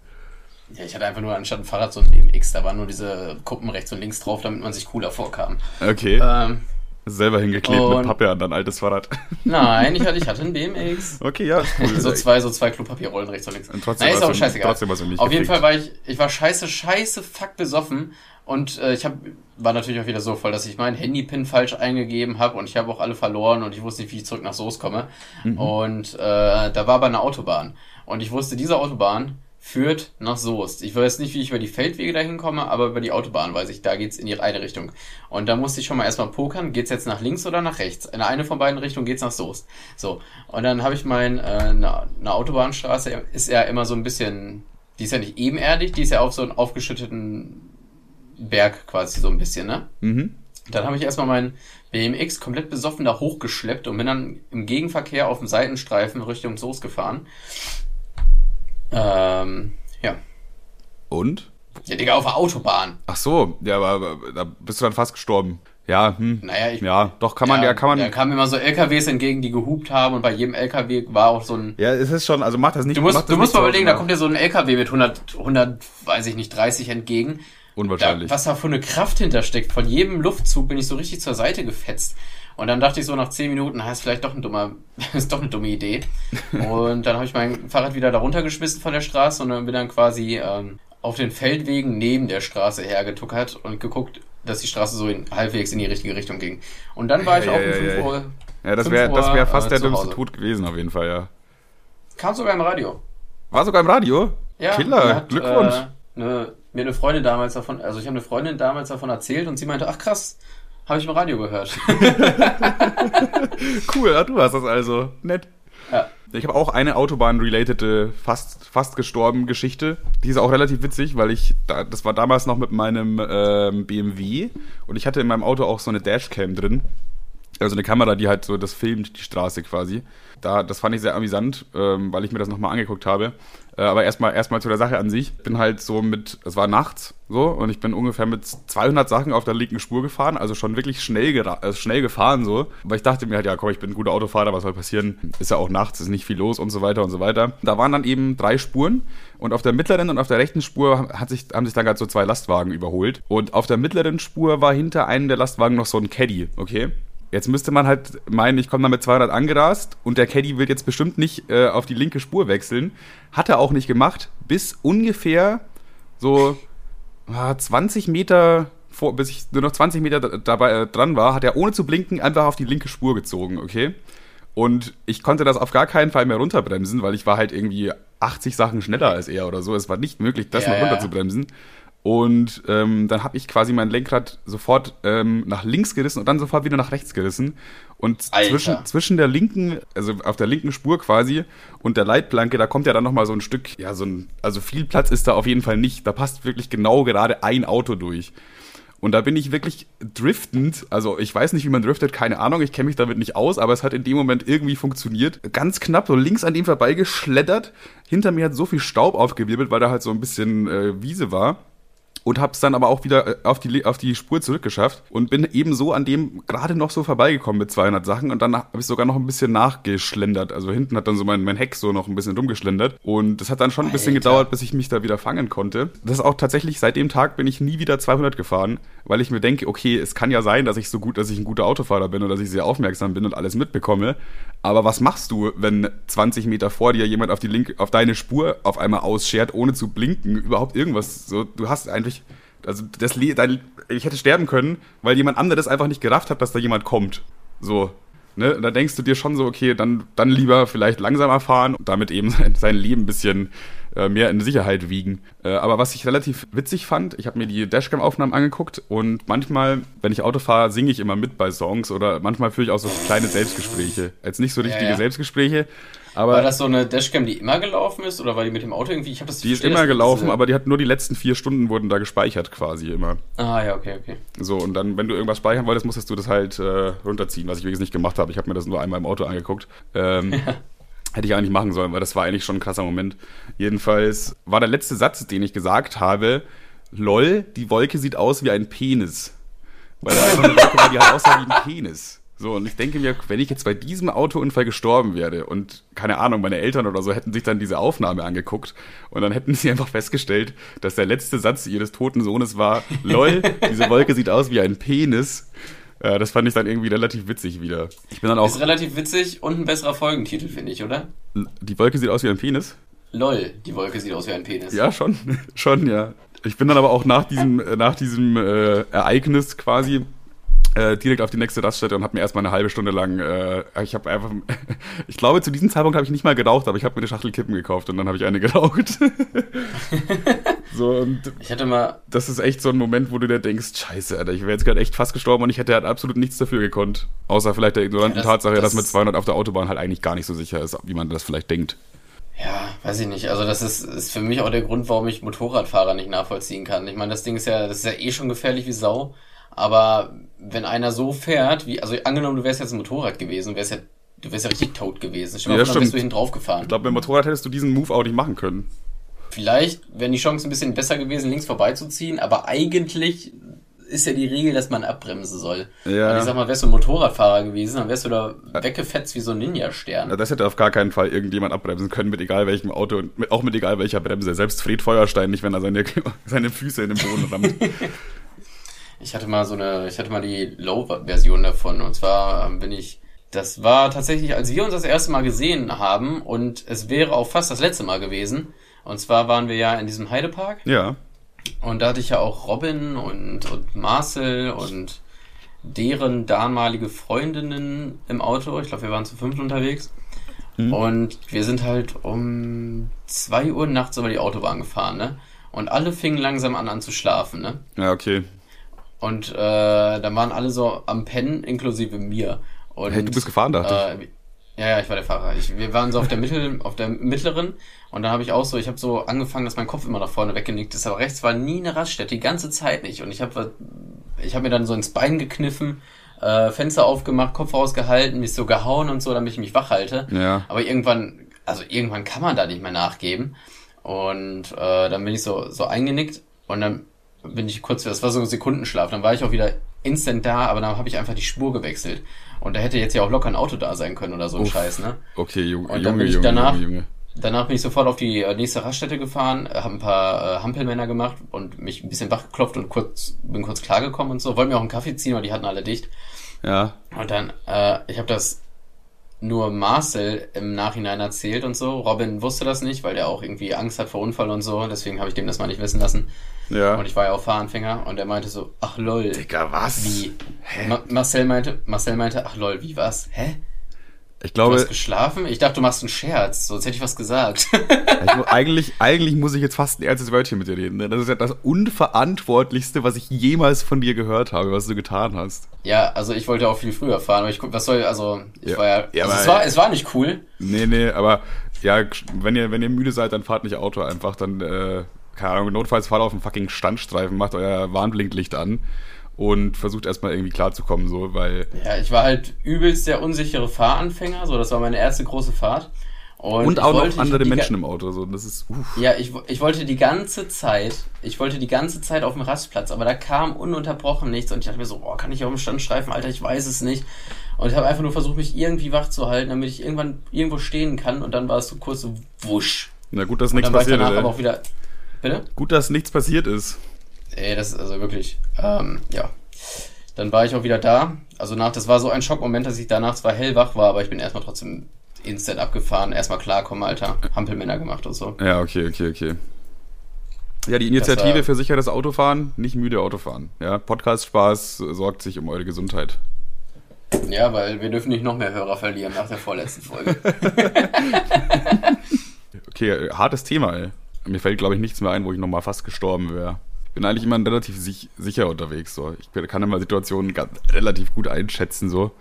Ja, ich hatte einfach nur anstatt ein Fahrrad so ein BMX, da waren nur diese Kuppen rechts und links drauf, damit man sich cooler vorkam. Okay. Ähm, Selber hingeklebt mit und- Pappe an dein altes Fahrrad. nein, ich hatte, ich hatte ein BMX. Okay, ja, ist cool. so zwei, so zwei Klopapierrollen rechts und links. Und trotzdem Nein, ist auch du- scheißegal. trotzdem warst du nicht Auf jeden gefickt. Fall war ich, ich war scheiße, scheiße, fuck besoffen. Und äh, ich hab, war natürlich auch wieder so voll, dass ich meinen Handypin falsch eingegeben habe und ich habe auch alle verloren und ich wusste nicht, wie ich zurück nach Soos komme. Mhm. Und äh, da war aber eine Autobahn. Und ich wusste, diese Autobahn führt nach Soest. Ich weiß nicht, wie ich über die Feldwege dahin komme, aber über die Autobahn weiß ich, da geht's in die eine Richtung. Und da musste ich schon mal erstmal pokern, geht's jetzt nach links oder nach rechts? In eine von beiden Richtungen geht's nach Soest. So. Und dann habe ich mein, äh, eine, eine Autobahnstraße ist ja immer so ein bisschen, die ist ja nicht ebenerdig, die ist ja auf so einen aufgeschütteten Berg quasi so ein bisschen, ne? Mhm. Dann habe ich erstmal meinen BMX komplett besoffen da hochgeschleppt und bin dann im Gegenverkehr auf dem Seitenstreifen Richtung Soos gefahren. Ähm, ja. Und? Ja, Digga, auf der Autobahn. Ach so, ja, aber, da bist du dann fast gestorben. Ja, hm. Naja, ich. Ja, doch kann man, ja, kann man. Da kamen immer so LKWs entgegen, die gehupt haben und bei jedem LKW war auch so ein. Ja, es ist schon, also mach das nicht. Du musst, du musst mal überlegen, da kommt dir so ein LKW mit 100, 100, weiß ich nicht, 30 entgegen. Da, Unwahrscheinlich. was da für eine Kraft hintersteckt. Von jedem Luftzug bin ich so richtig zur Seite gefetzt. Und dann dachte ich so nach 10 Minuten, na, ist vielleicht doch ein dummer, ist doch eine dumme Idee. Und dann habe ich mein Fahrrad wieder da runtergeschmissen von der Straße und dann bin dann quasi ähm, auf den Feldwegen neben der Straße hergetuckert und geguckt, dass die Straße so in, halbwegs in die richtige Richtung ging. Und dann war ich Ja, auch ja, um ja, 5 ja. Uhr. Ja, das 5 wäre das wär fast äh, der dümmste. Tod gewesen, auf jeden Fall, ja. Kam sogar im Radio. War sogar im Radio? Ja, Killer, hat, Glückwunsch. Äh, ne, mir eine Freundin damals davon, also ich habe eine Freundin damals davon erzählt und sie meinte, ach krass, habe ich im Radio gehört. Cool, ja, du hast das also. Nett. ja. Ich habe auch eine Autobahn-relatede, fast, fast gestorben Geschichte. Die ist auch relativ witzig, weil ich, da, das war damals noch mit meinem ähm, BMW und ich hatte in meinem Auto auch so eine Dashcam drin. Also eine Kamera, die halt so das filmt, die Straße quasi. Da, das fand ich sehr amüsant, ähm, weil ich mir das nochmal angeguckt habe. Äh, aber erstmal erstmal zu der Sache an sich. Ich bin halt so mit, es war nachts so und ich bin ungefähr mit 200 Sachen auf der linken Spur gefahren, also schon wirklich schnell, äh, schnell gefahren so. Aber ich dachte mir halt, ja komm, ich bin ein guter Autofahrer, was soll passieren? Ist ja auch nachts, ist nicht viel los und so weiter und so weiter. Da waren dann eben drei Spuren und auf der mittleren und auf der rechten Spur hat sich, haben sich dann gerade so zwei Lastwagen überholt. Und auf der mittleren Spur war hinter einem der Lastwagen noch so ein Caddy, okay? Jetzt müsste man halt meinen, ich komme da mit 200 angerast und der Caddy wird jetzt bestimmt nicht äh, auf die linke Spur wechseln. Hat er auch nicht gemacht, bis ungefähr so ah, 20 Meter vor, bis ich nur noch 20 Meter dabei äh, dran war, hat er ohne zu blinken einfach auf die linke Spur gezogen, okay? Und ich konnte das auf gar keinen Fall mehr runterbremsen, weil ich war halt irgendwie 80 Sachen schneller als er oder so. Es war nicht möglich, das Ja, noch ja. Und ähm, dann habe ich quasi mein Lenkrad sofort ähm, nach links gerissen und dann sofort wieder nach rechts gerissen. Und Alter. zwischen, zwischen der linken, also auf der linken Spur quasi und der Leitplanke, da kommt ja dann nochmal so ein Stück, ja, so ein, also viel Platz ist da auf jeden Fall nicht. Da passt wirklich genau gerade ein Auto durch. Und da bin ich wirklich driftend, also ich weiß nicht, wie man driftet, keine Ahnung, ich kenne mich damit nicht aus, aber es hat in dem Moment irgendwie funktioniert. Ganz knapp so links an dem vorbeigeschleddert. Hinter mir hat so viel Staub aufgewirbelt, weil da halt so ein bisschen äh, Wiese war. Und hab's dann aber auch wieder äh, auf die, auf die Spur zurückgeschafft und bin ebenso an dem gerade noch so vorbeigekommen mit 200 Sachen und dann habe ich sogar noch ein bisschen nachgeschlendert. Also hinten hat dann so mein, mein Heck so noch ein bisschen rumgeschlendert und das hat dann schon ein bisschen Alter. gedauert, bis ich mich da wieder fangen konnte. Das ist auch tatsächlich, seit dem Tag bin ich nie wieder 200 gefahren, weil ich mir denke, okay, es kann ja sein, dass ich so gut, dass ich ein guter Autofahrer bin oder dass ich sehr aufmerksam bin und alles mitbekomme. Aber was machst du, wenn 20 Meter vor dir jemand auf die linke, auf deine Spur auf einmal ausschert, ohne zu blinken, überhaupt irgendwas? So, du hast eigentlich, also das, dein, ich hätte sterben können, weil jemand anderes einfach nicht gerafft hat, dass da jemand kommt. So. Ne? Und da denkst du dir schon so, okay, dann, dann lieber vielleicht langsamer fahren und damit eben sein, sein Leben ein bisschen äh, mehr in Sicherheit wiegen. Äh, aber was ich relativ witzig fand, ich habe mir die Dashcam-Aufnahmen angeguckt und manchmal, wenn ich Auto fahre, singe ich immer mit bei Songs oder manchmal führe ich auch so kleine Selbstgespräche. Jetzt nicht so richtige ja. Selbstgespräche, aber War das so eine Dashcam, die immer gelaufen ist oder war die mit dem Auto irgendwie? Ich habe das die ist immer nicht, gelaufen, aber die hat nur die letzten vier Stunden wurden da gespeichert quasi immer. Ah ja, okay, okay. So, und dann, wenn du irgendwas speichern wolltest, musstest du das halt äh, runterziehen, was ich übrigens nicht gemacht habe. Ich habe mir das nur einmal im Auto angeguckt. Ähm, Hätte ich eigentlich machen sollen, weil das war eigentlich schon ein krasser Moment. Jedenfalls war der letzte Satz, den ich gesagt habe, lol, die Wolke sieht aus wie ein Penis. Weil da einfach eine Wolke war, die halt aussah wie ein Penis. So, und ich denke mir, wenn ich jetzt bei diesem Autounfall gestorben werde und keine Ahnung, meine Eltern oder so hätten sich dann diese Aufnahme angeguckt und dann hätten sie einfach festgestellt, dass der letzte Satz ihres toten Sohnes war, lol, diese Wolke sieht aus wie ein Penis. Ja, das fand ich dann irgendwie relativ witzig wieder. Ich bin dann auch. Ist relativ witzig und ein besserer Folgentitel, finde ich, oder? Die Wolke sieht aus wie ein Penis? Lol, die Wolke sieht aus wie ein Penis. Ja, schon. schon, ja. Ich bin dann aber auch nach diesem, nach diesem äh, Ereignis quasi äh, direkt auf die nächste Raststätte und habe mir erstmal eine halbe Stunde lang, äh, ich habe einfach, ich glaube zu diesem Zeitpunkt habe ich nicht mal geraucht, aber ich habe mir eine Schachtel Kippen gekauft und dann habe ich eine geraucht. so und ich hatte mal, das ist echt so ein Moment, wo du dir denkst, scheiße, Alter, ich wäre jetzt gerade echt fast gestorben und ich hätte halt absolut nichts dafür gekonnt, außer vielleicht der ignoranten ja, das, Tatsache, das dass mit 200 auf der Autobahn halt eigentlich gar nicht so sicher ist, wie man das vielleicht denkt. Ja, weiß ich nicht. Also das ist, ist für mich auch der Grund, warum ich Motorradfahrer nicht nachvollziehen kann. Ich meine, das Ding ist ja, das ist ja eh schon gefährlich wie Sau. Aber wenn einer so fährt, wie, also angenommen, du wärst jetzt ein Motorrad gewesen, wärst ja, du wärst ja richtig tot gewesen. Stell dir ja, vor, dann bist du hinten drauf gefahren. Ich glaube, mit dem Motorrad hättest du diesen Move auch nicht machen können. Vielleicht wären die Chancen ein bisschen besser gewesen, links vorbeizuziehen, aber eigentlich ist ja die Regel, dass man abbremsen soll. Ja. Und ich sag mal, wärst du ein Motorradfahrer gewesen, dann wärst du da weggefetzt wie so ein Ninja-Stern. Ja, das hätte auf gar keinen Fall irgendjemand abbremsen können, mit egal welchem Auto und mit, auch mit egal welcher Bremse. Selbst Fred Feuerstein nicht, wenn er seine, seine Füße in den Boden rammt. Ich hatte mal so eine, ich hatte mal die Low-Version davon. Und zwar bin ich, das war tatsächlich, als wir uns das erste Mal gesehen haben und es wäre auch fast das letzte Mal gewesen. Und zwar waren wir ja in diesem Heidepark. Ja. Und da hatte ich ja auch Robin und, und Marcel und deren damalige Freundinnen im Auto. Ich glaube, wir waren zu fünft unterwegs. Mhm. Und wir sind halt um zwei Uhr nachts über die Autobahn gefahren, ne? Und alle fingen langsam an, an zu schlafen, ne? Ja, okay. Und äh, dann waren alle so am Pennen, inklusive mir. Und, hey, du bist gefahren, dachte äh, Ja, ja, ich war der Fahrer. Ich, wir waren so auf der Mittel, auf der mittleren und dann habe ich auch so, ich habe so angefangen, dass mein Kopf immer nach vorne weggenickt ist, aber rechts war nie eine Raststätte, die ganze Zeit nicht. Und ich habe ich hab mir dann so ins Bein gekniffen, äh, Fenster aufgemacht, Kopf rausgehalten, mich so gehauen und so, damit ich mich wach halte. Ja. Aber irgendwann, also irgendwann kann man da nicht mehr nachgeben. Und äh, dann bin ich so, so eingenickt und dann bin ich kurz, das war so ein Sekundenschlaf, dann war ich auch wieder instant da, aber dann habe ich einfach die Spur gewechselt. Und da hätte jetzt ja auch locker ein Auto da sein können oder so ein Scheiß, ne? Okay, Junge, und dann bin ich danach, Junge, Junge. Danach bin ich sofort auf die äh, nächste Raststätte gefahren, äh, habe ein paar äh, Hampelmänner gemacht und mich ein bisschen wachgeklopft und kurz bin kurz klargekommen und so. Wollten mir auch einen Kaffee ziehen, weil die hatten alle dicht. Ja. Und dann, äh, ich habe das nur Marcel im Nachhinein erzählt und so. Robin wusste das nicht, weil der auch irgendwie Angst hat vor Unfall und so. Deswegen habe ich dem das mal nicht wissen lassen. Ja. Und ich war ja auch Fahranfänger und er meinte so, ach lol. Digga, was? Wie? Ma Marcel meinte, Marcel meinte, ach lol, wie was? Hä? Ich glaube. Du hast geschlafen? Ich dachte, du machst einen Scherz, sonst hätte ich was gesagt. ich, eigentlich, eigentlich muss ich jetzt fast ein ernstes Wörtchen mit dir reden. Ne? Das ist ja das Unverantwortlichste, was ich jemals von dir gehört habe, was du getan hast. Ja, also ich wollte auch viel früher fahren, aber ich was soll, also ich Ja. war ja, also es war, es war nicht cool. Nee, nee, aber ja, wenn ihr, wenn ihr müde seid, dann fahrt nicht Auto einfach, dann, äh, keine Ahnung, notfalls fahrt auf einen fucking Standstreifen, macht euer Warnblinklicht an und versucht erstmal irgendwie klarzukommen, so, weil. Ja, ich war halt übelst der unsichere Fahranfänger, so, das war meine erste große Fahrt. Und, Und auch wollte- noch andere die, Menschen im Auto, so, das ist, uff. Ja, ich, ich wollte die ganze Zeit, ich wollte die ganze Zeit auf dem Rastplatz, aber da kam ununterbrochen nichts und ich dachte mir so, boah, kann ich auf dem Standstreifen, Alter, ich weiß es nicht. Und ich habe einfach nur versucht, mich irgendwie wach zu halten, damit ich irgendwann irgendwo stehen kann und dann war es so kurz so wusch. Na gut, dass nichts passiert ist. Bitte? Gut, dass nichts passiert ist. Ey, das ist also wirklich, ähm, ja. Dann war ich auch wieder da. Also nach, das war so ein Schockmoment, dass ich danach zwar hellwach war, aber ich bin erstmal trotzdem instant abgefahren, erstmal klarkommen, Alter. Hampelmänner gemacht und so. Ja, okay, okay, okay. Ja, die Initiative war- für sicheres Autofahren, nicht müde Autofahren. Ja, Podcast-Spaß sorgt sich um eure Gesundheit. Ja, weil wir dürfen nicht noch mehr Hörer verlieren nach der vorletzten Folge. Okay, äh, hartes Thema, ey. Mir fällt, glaube ich, nichts mehr ein, wo ich nochmal fast gestorben wäre. Ich bin eigentlich immer relativ sich, sicher unterwegs, so. Ich kann immer Situationen ganz, relativ gut einschätzen, so.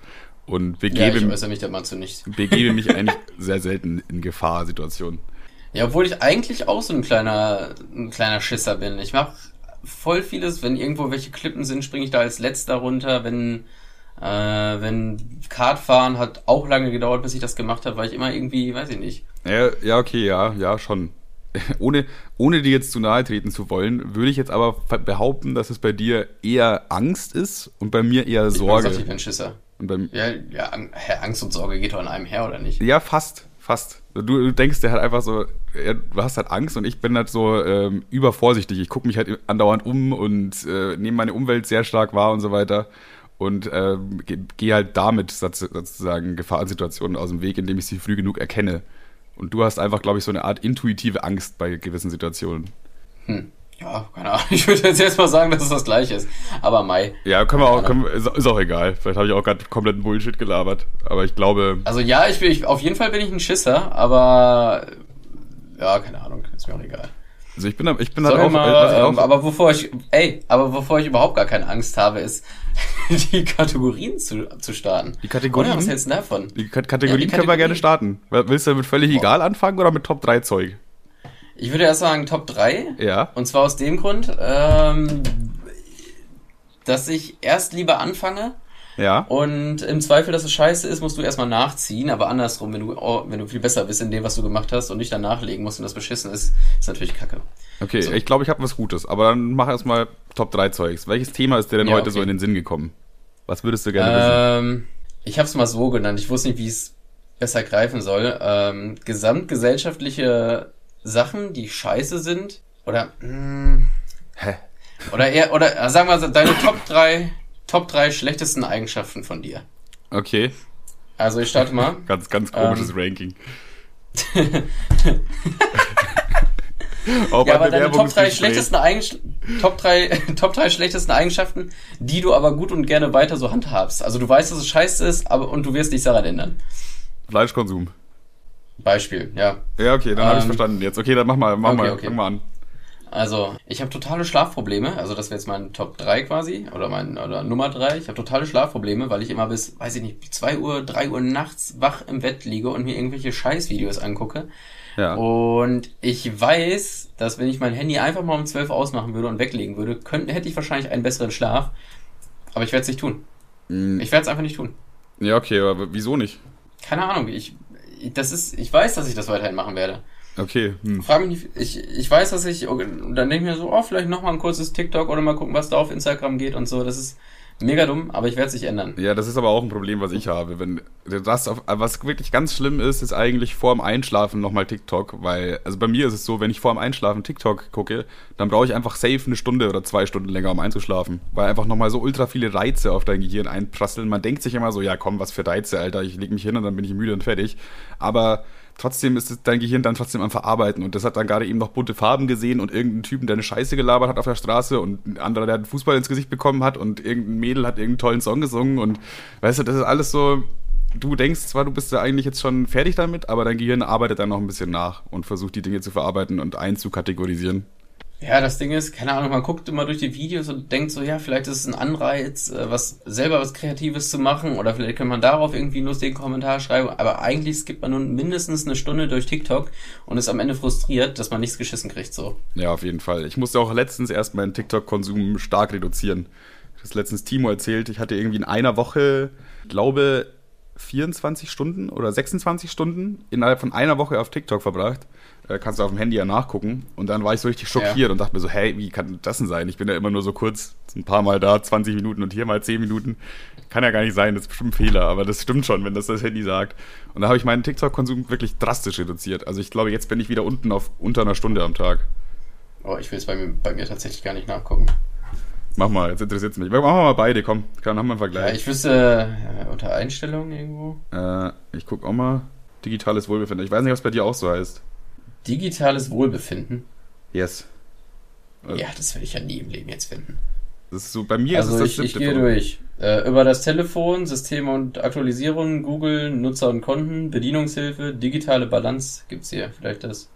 Und ja, begebe, ich äußere mich dazu nicht. begebe mich eigentlich sehr selten in Gefahrsituationen. Ja, obwohl ich eigentlich auch so ein kleiner, ein kleiner Schisser bin. Ich mach voll vieles, wenn irgendwo welche Klippen sind, springe ich da als letzter runter. Wenn, äh, wenn Kartfahren hat auch lange gedauert, bis ich das gemacht habe, weil ich immer irgendwie, weiß ich nicht. Ja, ja, okay, ja, ja, schon. ohne, ohne dir jetzt zu nahe treten zu wollen, würde ich jetzt aber behaupten, dass es bei dir eher Angst ist und bei mir eher Sorge. Ich, ich bin Schisser. Und beim, ja, ja, Angst und Sorge geht doch an einem her, oder nicht? Ja, fast, fast. Du, du denkst, der hat einfach so, er, du hast halt Angst und ich bin halt so ähm, übervorsichtig. Ich gucke mich halt andauernd um und äh, nehme meine Umwelt sehr stark wahr und so weiter und äh, gehe halt damit sozusagen Gefahrensituationen aus dem Weg, indem ich sie früh genug erkenne. Und du hast einfach, glaube ich, so eine Art intuitive Angst bei gewissen Situationen. Hm. Ja, keine Ahnung. Ich würde jetzt erstmal sagen, dass es das gleiche ist. Aber Mai. Ja, können wir auch, können ist, auch egal. Vielleicht habe ich auch gerade kompletten Bullshit gelabert. Aber ich glaube. Also ja, ich bin, ich, auf jeden Fall bin ich ein Schisser, aber ja, keine Ahnung, ist mir auch egal. Also ich bin, ich bin halt auch, mal, ähm, aber wovor ich, ey, aber wovor ich überhaupt gar keine Angst habe, ist die Kategorien zu, zu starten. Die Kategorien? Oder was hältst du davon? Die Kategorien ja, die Kategorien können wir gerne starten. Willst du damit völlig Boah. egal anfangen oder mit Top 3 Zeug? Ich würde erst sagen Top 3. Ja. Und zwar aus dem Grund, ähm, dass ich erst lieber anfange, ja. Und im Zweifel, dass es scheiße ist, musst du erstmal nachziehen, aber andersrum, wenn du, oh, wenn du viel besser bist in dem, was du gemacht hast und nicht dann nachlegen musst und das beschissen ist, ist natürlich kacke. Okay, so. ich glaube, ich habe was Gutes, aber dann mach erstmal Top 3 Zeugs. Welches Thema ist dir denn ja, heute okay. so in den Sinn gekommen? Was würdest du gerne ähm, wissen? Ich habe es mal so genannt, ich wusste nicht, wie es besser greifen soll. Ähm, gesamtgesellschaftliche Sachen, die scheiße sind, oder, mh, hm, Hä? Oder eher, oder sagen wir deine Top 3 Top 3 schlechtesten Eigenschaften von dir. Okay. Also ich starte mal. ganz, ganz komisches ähm, Ranking. ja, aber deine Top 3 schlechtesten Top 3, Top 3 schlechtesten Eigenschaften, die du aber gut und gerne weiter so handhabst. Also du weißt, dass es scheiße ist, aber und du wirst dich daran ändern. Fleischkonsum. Beispiel, ja. Ja, okay, dann ähm, habe ich verstanden jetzt. Okay, dann mach mal, mach okay, mal, okay. fang mal an. Also, ich habe totale Schlafprobleme. Also, das wäre jetzt mein Top 3 quasi. Oder mein oder Nummer 3. Ich habe totale Schlafprobleme, weil ich immer bis, weiß ich nicht, 2 Uhr, 3 Uhr nachts wach im Bett liege und mir irgendwelche Scheißvideos angucke. Ja. Und ich weiß, dass wenn ich mein Handy einfach mal um 12 ausmachen würde und weglegen würde, könnte, hätte ich wahrscheinlich einen besseren Schlaf. Aber ich werde es nicht tun. Mhm. Ich werde es einfach nicht tun. Ja, okay, aber wieso nicht? Keine Ahnung. Ich, das ist, ich weiß, dass ich das weiterhin machen werde. Okay. Hm. Frag mich nicht, ich, ich weiß, dass ich, dann denke ich mir so, oh, vielleicht nochmal ein kurzes TikTok oder mal gucken, was da auf Instagram geht und so. Das ist mega dumm, aber ich werde es nicht ändern. Ja, das ist aber auch ein Problem, was ich habe. Wenn das auf, was wirklich ganz schlimm ist, ist eigentlich vor dem Einschlafen nochmal TikTok, weil, also bei mir ist es so, wenn ich vor dem Einschlafen TikTok gucke, dann brauche ich einfach safe eine Stunde oder zwei Stunden länger, um einzuschlafen, weil einfach nochmal so ultra viele Reize auf dein Gehirn einprasseln. Man denkt sich immer so, ja komm, was für Reize, Alter, ich leg mich hin und dann bin ich müde und fertig. Aber trotzdem ist dein Gehirn dann trotzdem am Verarbeiten. Und das hat dann gerade eben noch bunte Farben gesehen und irgendeinen Typen, der eine Scheiße gelabert hat auf der Straße und ein anderer, der einen Fußball ins Gesicht bekommen hat und irgendein Mädel hat irgendeinen tollen Song gesungen und weißt du, das ist alles so, du denkst zwar, du bist ja eigentlich jetzt schon fertig damit, aber dein Gehirn arbeitet dann noch ein bisschen nach und versucht die Dinge zu verarbeiten und einzukategorisieren. Ja, das Ding ist, keine Ahnung, man guckt immer durch die Videos und denkt so, ja, vielleicht ist es ein Anreiz, äh, was selber was Kreatives zu machen oder vielleicht kann man darauf irgendwie einen lustigen Kommentar schreiben, aber eigentlich skippt man nun mindestens eine Stunde durch TikTok und ist am Ende frustriert, dass man nichts geschissen kriegt, so. Ja, auf jeden Fall. Ich musste auch letztens erst meinen TikTok-Konsum stark reduzieren. Habe letztens Timo erzählt, ich hatte irgendwie in einer Woche, glaube 24 Stunden oder 26 Stunden innerhalb von einer Woche auf TikTok verbracht. Äh, kannst du auf dem Handy ja nachgucken. Und dann war ich so richtig schockiert ja. und dachte mir so, hey, wie kann das denn sein? Ich bin ja immer nur so kurz, ein paar Mal da, 20 Minuten und hier mal 10 Minuten. Kann ja gar nicht sein, das ist bestimmt ein Fehler, aber das stimmt schon, wenn das das Handy sagt. Und da habe ich meinen TikTok-Konsum wirklich drastisch reduziert. Also ich glaube, jetzt bin ich wieder unten auf unter einer Stunde am Tag. Oh, ich will es bei mir, bei mir tatsächlich gar nicht nachgucken. Mach mal, jetzt interessiert es mich. Machen wir mal beide, komm. Dann haben wir einen Vergleich. Ja, ich wüsste, äh, unter Einstellungen irgendwo. Äh, ich guck auch mal. Digitales Wohlbefinden. Ich weiß nicht, was bei dir auch so heißt. Digitales Wohlbefinden? Yes. Also, ja, das werde ich ja nie im Leben jetzt finden. Das ist so, bei mir also ist es das ich, ich gehe durch. Äh, über das Telefon, Systeme und Aktualisierung, Google, Nutzer und Konten, Bedienungshilfe, digitale Balance gibt's hier. Vielleicht das.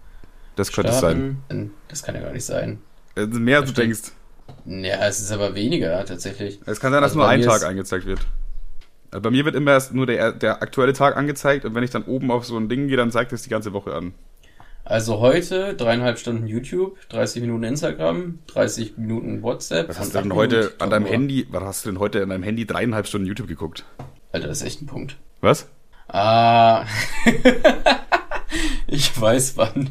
Das könnte es sein. Das kann ja gar nicht sein. Es ist mehr, als du denkst. Ja, es ist aber weniger tatsächlich. Es kann sein, dass also nur ein Tag angezeigt wird. Also bei mir wird immer erst nur der, der aktuelle Tag angezeigt und wenn ich dann oben auf so ein Ding gehe, dann zeigt es die ganze Woche an. Also heute dreieinhalb Stunden YouTube, 30 Minuten Instagram, 30 Minuten WhatsApp. Was hast du denn heute an deinem Handy, was hast du denn heute an deinem Handy dreieinhalb Stunden YouTube geguckt? Alter, das ist echt ein Punkt. Was? Ah. ich weiß wann.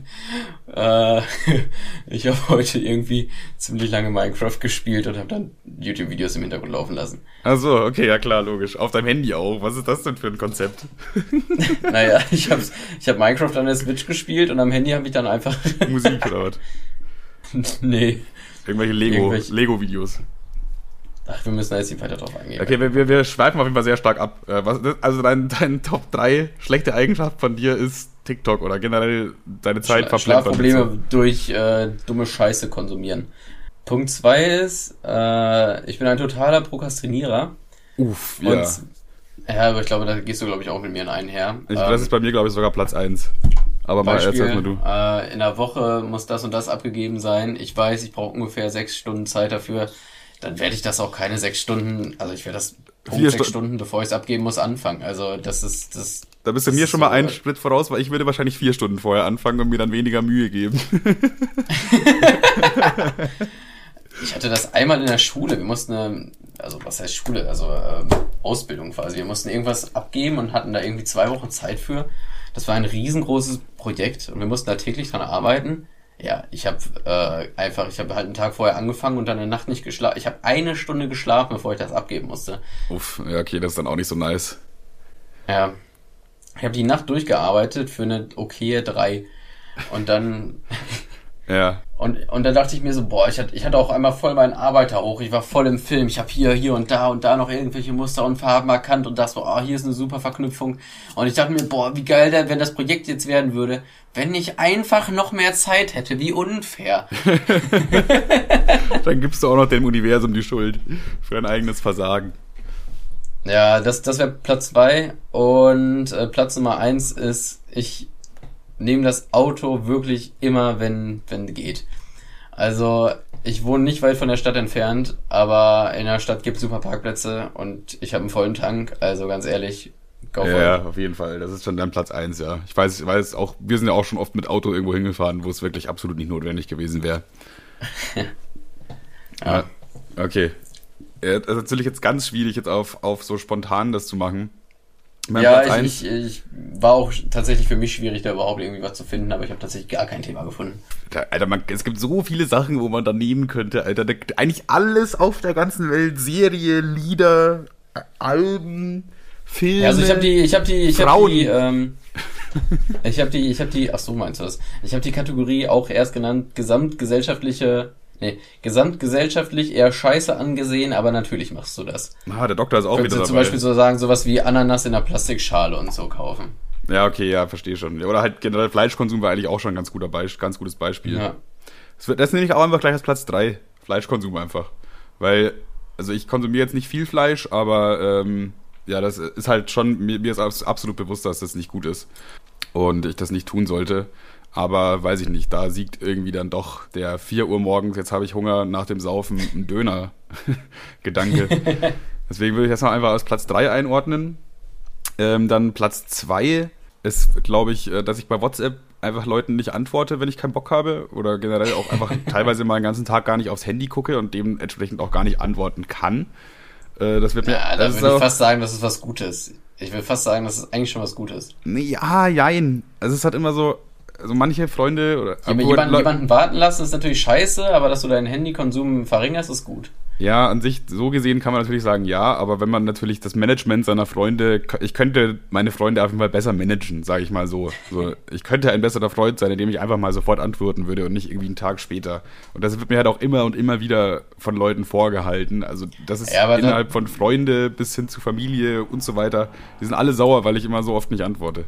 Äh, ich habe heute irgendwie ziemlich lange Minecraft gespielt und habe dann YouTube-Videos im Hintergrund laufen lassen. Also okay, ja klar, logisch. Auf deinem Handy auch. Was ist das denn für ein Konzept? naja, ich habe ich hab Minecraft an der Switch gespielt und am Handy habe ich dann einfach... Musik oder was? nee. Irgendwelche Lego, Irgendwelche... Lego-Videos. Ach, wir müssen da jetzt nicht weiter drauf eingehen. Okay, wir, wir, wir schweifen auf jeden Fall sehr stark ab. Äh, also dein, dein Top 3 schlechte Eigenschaft von dir ist TikTok oder generell deine Zeit Schla Schlafprobleme durch äh, dumme Scheiße konsumieren. Punkt 2 ist, äh, ich bin ein totaler Prokrastinierer. Uff, ja. Und, ja, aber ich glaube, da gehst du, glaube ich, auch mit mir in einen her. Ich, ähm, das ist bei mir, glaube ich, sogar Platz 1. Aber Beispiel, mal, erzähl mal du. Äh, in der Woche muss das und das abgegeben sein. Ich weiß, ich brauche ungefähr sechs Stunden Zeit dafür dann werde ich das auch keine sechs Stunden, also ich werde das Punkt sechs Stu Stunden, bevor ich es abgeben muss, anfangen. Also das ist das. Da bist du mir schon so mal einen Schritt voraus, weil ich würde wahrscheinlich vier Stunden vorher anfangen und mir dann weniger Mühe geben. ich hatte das einmal in der Schule. Wir mussten, also was heißt Schule, also ähm, Ausbildung quasi. Wir mussten irgendwas abgeben und hatten da irgendwie zwei Wochen Zeit für. Das war ein riesengroßes Projekt und wir mussten da täglich dran arbeiten. Ja, ich habe äh, einfach, ich habe halt einen Tag vorher angefangen und dann eine Nacht nicht geschlafen. Ich habe eine Stunde geschlafen, bevor ich das abgeben musste. Uff, ja, okay, das ist dann auch nicht so nice. Ja. Ich habe die Nacht durchgearbeitet für eine okaye 3. Und dann Ja. Und, und dann dachte ich mir so, boah, ich hatte, ich hatte auch einmal voll meinen Arbeiter hoch. Ich war voll im Film. Ich habe hier, hier und da und da noch irgendwelche Muster und Farben erkannt und das so, oh, hier ist eine super Verknüpfung. Und ich dachte mir, boah, wie geil da, wenn das Projekt jetzt werden würde, wenn ich einfach noch mehr Zeit hätte. Wie unfair. dann gibst du auch noch dem Universum die Schuld für dein eigenes Versagen. Ja, das, das wäre Platz zwei Und äh, Platz Nummer eins ist, ich nehme das Auto wirklich immer, wenn, wenn geht. Also, ich wohne nicht weit von der Stadt entfernt, aber in der Stadt gibt es super Parkplätze und ich habe einen vollen Tank, also ganz ehrlich, go for Ja, auf jeden Fall. Das ist schon dann Platz eins, ja. Ich weiß, ich weiß auch, wir sind ja auch schon oft mit Auto irgendwo hingefahren, wo es wirklich absolut nicht notwendig gewesen wäre. ja. ja. Okay. Das ist natürlich jetzt ganz schwierig, jetzt auf, auf so spontan das zu machen. Mein ja, ich, ich, ich, war auch tatsächlich für mich schwierig, da überhaupt irgendwie was zu finden, aber ich habe tatsächlich gar kein Thema gefunden. Alter, man, es gibt so viele Sachen, wo man da nehmen könnte, Alter. Da, eigentlich alles auf der ganzen Welt. Serie, Lieder, Alben, Filme. Ja, also ich habe die, ich habe die, ich habe die, ähm, ich habe die, ich habe die, ach so meinst du das? Ich habe die Kategorie auch erst genannt, gesamtgesellschaftliche Nee, gesamtgesellschaftlich eher scheiße angesehen, aber natürlich machst du das. Ah, der Doktor ist auch Könntest wieder dabei. zum Beispiel so sagen, sowas wie Ananas in einer Plastikschale und so kaufen. Ja, okay, ja, verstehe schon. Oder halt generell Fleischkonsum war eigentlich auch schon ein ganz, guter Be ganz gutes Beispiel. Ja. Das, das nehme ich auch einfach gleich als Platz 3. Fleischkonsum einfach. Weil, also ich konsumiere jetzt nicht viel Fleisch, aber ähm, ja, das ist halt schon, mir, mir ist absolut bewusst, dass das nicht gut ist. Und ich das nicht tun sollte. Aber weiß ich nicht, da siegt irgendwie dann doch der 4 Uhr morgens, jetzt habe ich Hunger nach dem Saufen, ein Döner-Gedanke. Deswegen würde ich das mal einfach als Platz 3 einordnen. Ähm, dann Platz 2 ist, glaube ich, äh, dass ich bei WhatsApp einfach Leuten nicht antworte, wenn ich keinen Bock habe. Oder generell auch einfach teilweise mal den ganzen Tag gar nicht aufs Handy gucke und dementsprechend auch gar nicht antworten kann. Äh, das wird mir. Ja, da würde ich fast sagen, das ist was Gutes. Ich will fast sagen, das ist eigentlich schon was Gutes. Ja, jein. Also es hat immer so, also manche Freunde oder ja, jemanden, jemanden warten lassen ist natürlich scheiße, aber dass du deinen Handykonsum verringerst, ist gut. Ja, an sich so gesehen kann man natürlich sagen, ja, aber wenn man natürlich das Management seiner Freunde, ich könnte meine Freunde auf jeden Fall besser managen, sage ich mal so. so. Ich könnte ein besserer Freund sein, indem ich einfach mal sofort antworten würde und nicht irgendwie einen Tag später. Und das wird mir halt auch immer und immer wieder von Leuten vorgehalten. Also das ist ja, innerhalb von Freunde bis hin zu Familie und so weiter. Die sind alle sauer, weil ich immer so oft nicht antworte.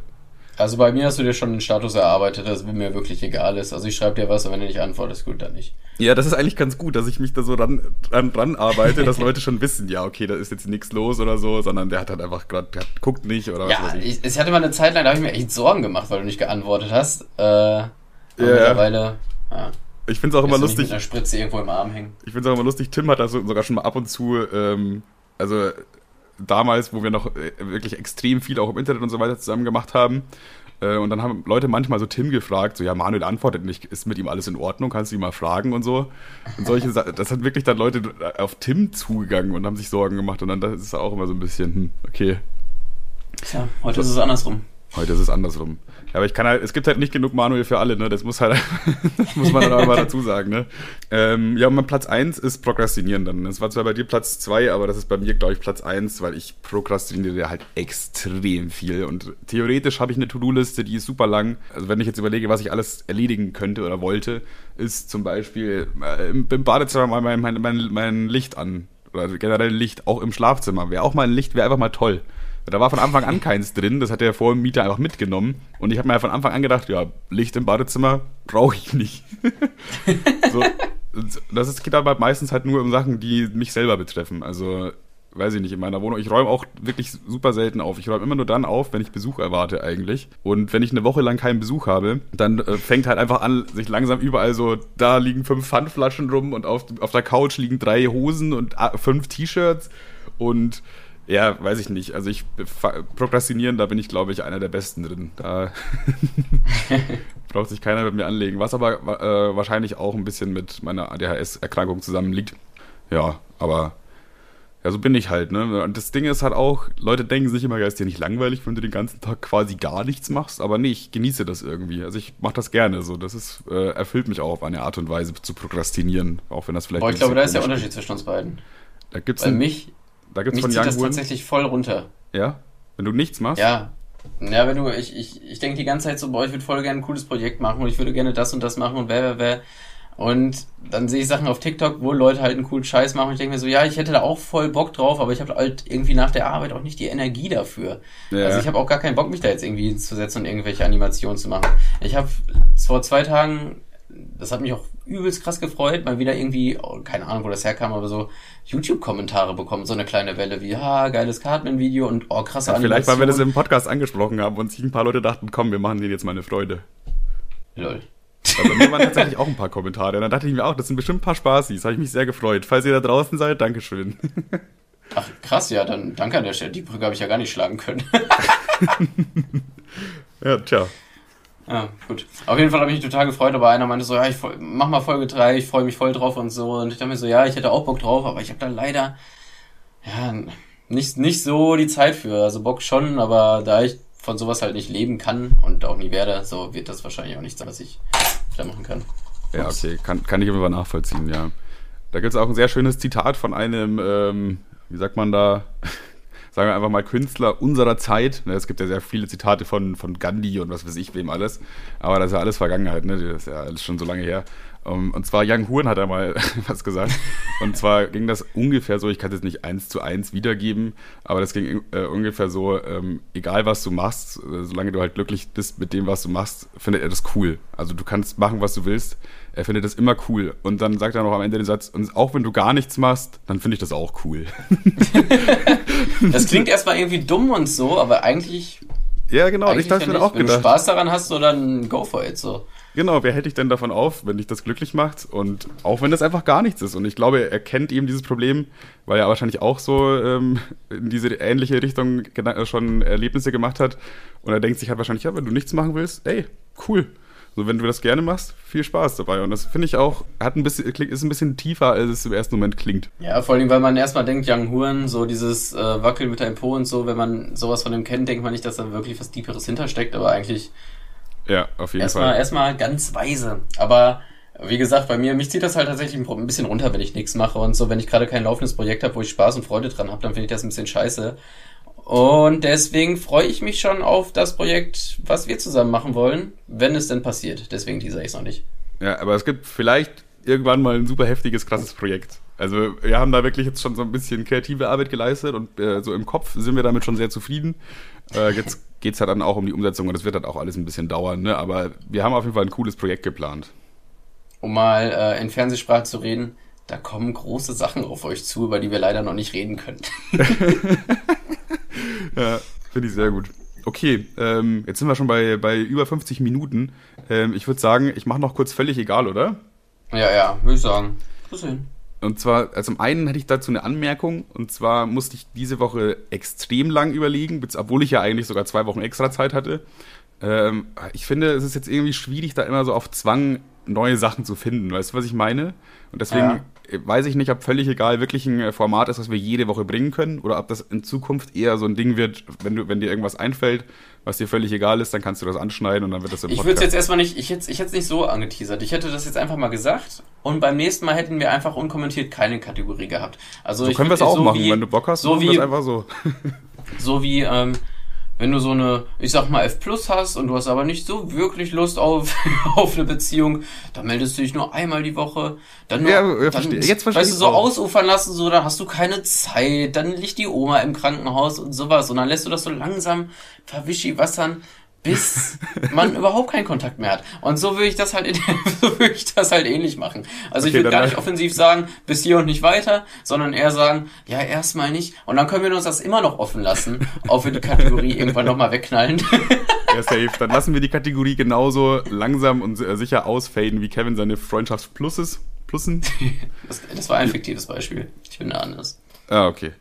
Also bei mir hast du dir schon einen Status erarbeitet, dass mir wirklich egal ist. Also ich schreibe dir was und wenn du nicht antwortest, gut, dann nicht. Ja, das ist eigentlich ganz gut, dass ich mich da so dran, dran, dran arbeite, dass Leute schon wissen, ja, okay, da ist jetzt nichts los oder so, sondern der hat halt einfach gerade, der guckt nicht oder was Ja, ich, es hatte mal eine Zeit lang, da habe ich mir echt Sorgen gemacht, weil du nicht geantwortet hast. Äh, ja. mittlerweile, ja. Ich finde es auch immer lustig. Mit einer Spritze irgendwo im Arm hängen. Ich finde es auch immer lustig, Tim hat das sogar schon mal ab und zu, ähm, also damals, wo wir noch äh, wirklich extrem viel auch im Internet und so weiter zusammen gemacht haben. Äh, und dann haben Leute manchmal so Tim gefragt, so ja, Manuel antwortet nicht, ist mit ihm alles in Ordnung, kannst du ihn mal fragen und so. Und solche Sachen, das hat wirklich dann Leute auf Tim zugegangen und haben sich Sorgen gemacht und dann das ist auch immer so ein bisschen, hm, okay. Tja, heute so. ist es andersrum. Heute ist es andersrum. Aber ich kann halt, es gibt halt nicht genug Manuel für alle, ne? Das muss halt, das muss man dann auch mal dazu sagen, ne? Ähm, ja, mein Platz 1 ist Prokrastinieren dann. Das war zwar bei dir Platz 2, aber das ist bei mir, glaube ich, Platz 1, weil ich prokrastiniere halt extrem viel. Und theoretisch habe ich eine To-Do-Liste, die ist super lang. Also wenn ich jetzt überlege, was ich alles erledigen könnte oder wollte, ist zum Beispiel äh, im Badezimmer mal mein, mein, mein, mein Licht an. Oder generell Licht, auch im Schlafzimmer. Wäre auch mal ein Licht, wäre einfach mal toll. Da war von Anfang an keins drin, das hat der Vormieter einfach mitgenommen. Und ich habe mir von Anfang an gedacht, ja, Licht im Badezimmer brauche ich nicht. so, das ist, geht aber meistens halt nur um Sachen, die mich selber betreffen. Also, weiß ich nicht, in meiner Wohnung. Ich räume auch wirklich super selten auf. Ich räume immer nur dann auf, wenn ich Besuch erwarte eigentlich. Und wenn ich eine Woche lang keinen Besuch habe, dann äh, fängt halt einfach an, sich langsam überall so, da liegen fünf Pfandflaschen rum und auf, auf der Couch liegen drei Hosen und äh, fünf T-Shirts und ja, weiß ich nicht. Also ich prokrastinieren, da bin ich, glaube ich, einer der Besten drin. Da braucht sich keiner mit mir anlegen. Was aber äh, wahrscheinlich auch ein bisschen mit meiner ADHS-Erkrankung zusammenliegt. Ja, aber ja, so bin ich halt, ne? Und das Ding ist halt auch, Leute denken sich immer, ja, ist dir nicht langweilig, wenn du den ganzen Tag quasi gar nichts machst, aber nee, ich genieße das irgendwie. Also ich mache das gerne so. Das ist, äh, erfüllt mich auch auf eine Art und Weise zu prokrastinieren, auch wenn das vielleicht. Aber ich glaube, da ist der Unterschied zwischen uns beiden. Da gibt's Bei mich, da gibt's Mich von zieht Young das tatsächlich voll runter. Ja? Wenn du nichts machst? Ja. Ja, wenn du, ich, ich, ich denke die ganze Zeit so, boah, ich würde voll gerne ein cooles Projekt machen und ich würde gerne das und das machen und wer, wer, wer. Und dann sehe ich Sachen auf TikTok, wo Leute halt einen coolen Scheiß machen und ich denke mir so, ja, ich hätte da auch voll Bock drauf, aber ich habe halt irgendwie nach der Arbeit auch nicht die Energie dafür. Ja. Also ich habe auch gar keinen Bock, mich da jetzt irgendwie hinzusetzen und irgendwelche Animationen zu machen. Ich habe vor zwei Tagen, das hat mich auch übelst krass gefreut, mal wieder irgendwie, oh, keine Ahnung, wo das herkam, aber so YouTube-Kommentare bekommen, so eine kleine Welle wie, ha, geiles Cartman-Video und oh, krasse Ja, vielleicht, weil wir das im Podcast angesprochen haben und sich ein paar Leute dachten, komm, wir machen denen jetzt mal eine Freude. Lol. Aber bei mir waren tatsächlich auch ein paar Kommentare. Und dann dachte ich mir auch, das sind bestimmt ein paar Spaßis. Habe ich mich sehr gefreut. Falls ihr da draußen seid, Dankeschön. Ach, krass, ja, dann danke an der Stelle. Die Brücke habe ich ja gar nicht schlagen können. ja, tja. Ja, gut. Auf jeden Fall habe ich mich total gefreut, aber einer meinte so, ja, ich mach mal Folge 3, ich freue mich voll drauf und so. Und ich dachte mir so, ja, ich hätte auch Bock drauf, aber ich habe da leider ja nicht, nicht so die Zeit für. Also Bock schon, aber da ich von sowas halt nicht leben kann und auch nie werde, so wird das wahrscheinlich auch nichts, was ich da machen kann. Ja, Ups. okay, kann, kann ich aber nachvollziehen, ja. Da gibt es auch ein sehr schönes Zitat von einem, ähm, wie sagt man da, sagen wir einfach mal Künstler unserer Zeit. Ne, Es gibt ja sehr viele Zitate von, von Gandhi und was weiß ich wem alles. Aber das ist ja alles Vergangenheit, ne? Das ist ja alles schon so lange her. Und zwar Young Huren hat er mal was gesagt. Und zwar ging das ungefähr so, ich kann es jetzt nicht eins zu eins wiedergeben, aber das ging äh, ungefähr so, ähm, egal was du machst, äh, solange du halt glücklich bist mit dem, was du machst, findet er das cool. Also du kannst machen, was du willst. Er findet das immer cool. Und dann sagt er noch am Ende den Satz, und auch wenn du gar nichts machst, dann finde ich das auch cool. Das klingt erstmal irgendwie dumm und so, aber eigentlich, ja, genau, eigentlich ich dachte mir auch Wenn du gedacht. Spaß daran hast, so dann go for it, so. Genau, wer hält dich denn davon auf, wenn dich das glücklich macht? Und auch wenn das einfach gar nichts ist. Und ich glaube, er kennt eben dieses Problem, weil er wahrscheinlich auch so ähm, in diese ähnliche Richtung äh, schon Erlebnisse gemacht hat. Und er denkt sich halt wahrscheinlich, ja, wenn du nichts machen willst, ey, cool. So, wenn du das gerne machst, viel Spaß dabei. Und das finde ich auch, hat ein bisschen, ist ein bisschen tiefer, als es im ersten Moment klingt. Ja, vor allem, weil man erstmal denkt, Young Huren, so dieses äh, Wackeln mit deinem Po und so, wenn man sowas von dem kennt, denkt man nicht, dass da wirklich was Tieferes hintersteckt, aber eigentlich Ja, auf jeden erstmal Fall. erstmal ganz weise. Aber wie gesagt, bei mir, mich zieht das halt tatsächlich ein bisschen runter, wenn ich nichts mache und so, wenn ich gerade kein laufendes Projekt habe, wo ich Spaß und Freude dran habe, dann finde ich das ein bisschen scheiße. Und deswegen freue ich mich schon auf das Projekt, was wir zusammen machen wollen, wenn es denn passiert. Deswegen teaser ich es noch nicht. Ja, aber es gibt vielleicht irgendwann mal ein super heftiges, krasses Projekt. Also wir haben da wirklich jetzt schon so ein bisschen kreative Arbeit geleistet und äh, so im Kopf sind wir damit schon sehr zufrieden. Äh, jetzt geht's halt dann auch um die Umsetzung und das wird halt auch alles ein bisschen dauern, ne? Aber wir haben auf jeden Fall ein cooles Projekt geplant. Um mal äh, in Fernsehsprache zu reden, da kommen große Sachen auf euch zu, über die wir leider noch nicht reden können. Ja, finde ich sehr gut. Okay, ähm, jetzt sind wir schon bei, bei über 50 Minuten. Ähm, ich würde sagen, ich mache noch kurz völlig egal, oder? ja, ja, würde ich sagen. Bis hin. Und zwar, also zum einen hätte ich dazu eine Anmerkung. Und zwar musste ich diese Woche extrem lang überlegen, obwohl ich ja eigentlich sogar zwei Wochen extra Zeit hatte. Ähm, ich finde, es ist jetzt irgendwie schwierig, da immer so auf Zwang neue Sachen zu finden. Weißt du, was ich meine? Und deswegen Ja. Weiß ich nicht, ob völlig egal wirklich ein äh, Format ist, was wir jede Woche bringen können oder ob das in Zukunft eher so ein Ding wird, wenn du, wenn dir irgendwas einfällt, was dir völlig egal ist, dann kannst du das anschneiden und dann wird das im Podcast. Ich würde es jetzt erstmal nicht, ich hätte ich es nicht so angeteasert. Ich hätte das jetzt einfach mal gesagt und beim nächsten Mal hätten wir einfach unkommentiert keine Kategorie gehabt. Also so können wir es auch so machen, wie, wenn du Bock hast, so wie, einfach so. so wie, ähm, wenn du so eine, ich sag mal, F Plus hast und du hast aber nicht so wirklich Lust auf, auf eine Beziehung, dann meldest du dich nur einmal die Woche. Dann nur, ja, ja, dann, verstehe. Jetzt verstehe weißt du, so auch. ausufern lassen, so, dann hast du keine Zeit, dann liegt die Oma im Krankenhaus und sowas und dann lässt du das so langsam verwischi wassern bis man überhaupt keinen Kontakt mehr hat. Und so würde ich das halt, so würde ich das halt ähnlich machen. Also okay, ich würde gar nicht offensiv sagen, bis hier und nicht weiter, sondern eher sagen, ja, erstmal nicht. Und dann können wir uns das immer noch offen lassen, ob wir die Kategorie irgendwann nochmal wegknallen. Ja, safe. Dann lassen wir die Kategorie genauso langsam und sicher ausfaden, wie Kevin seine Freundschaftspluses, Plussen. Das, das war ein fiktives Beispiel. Ich bin da anders. Ah, okay.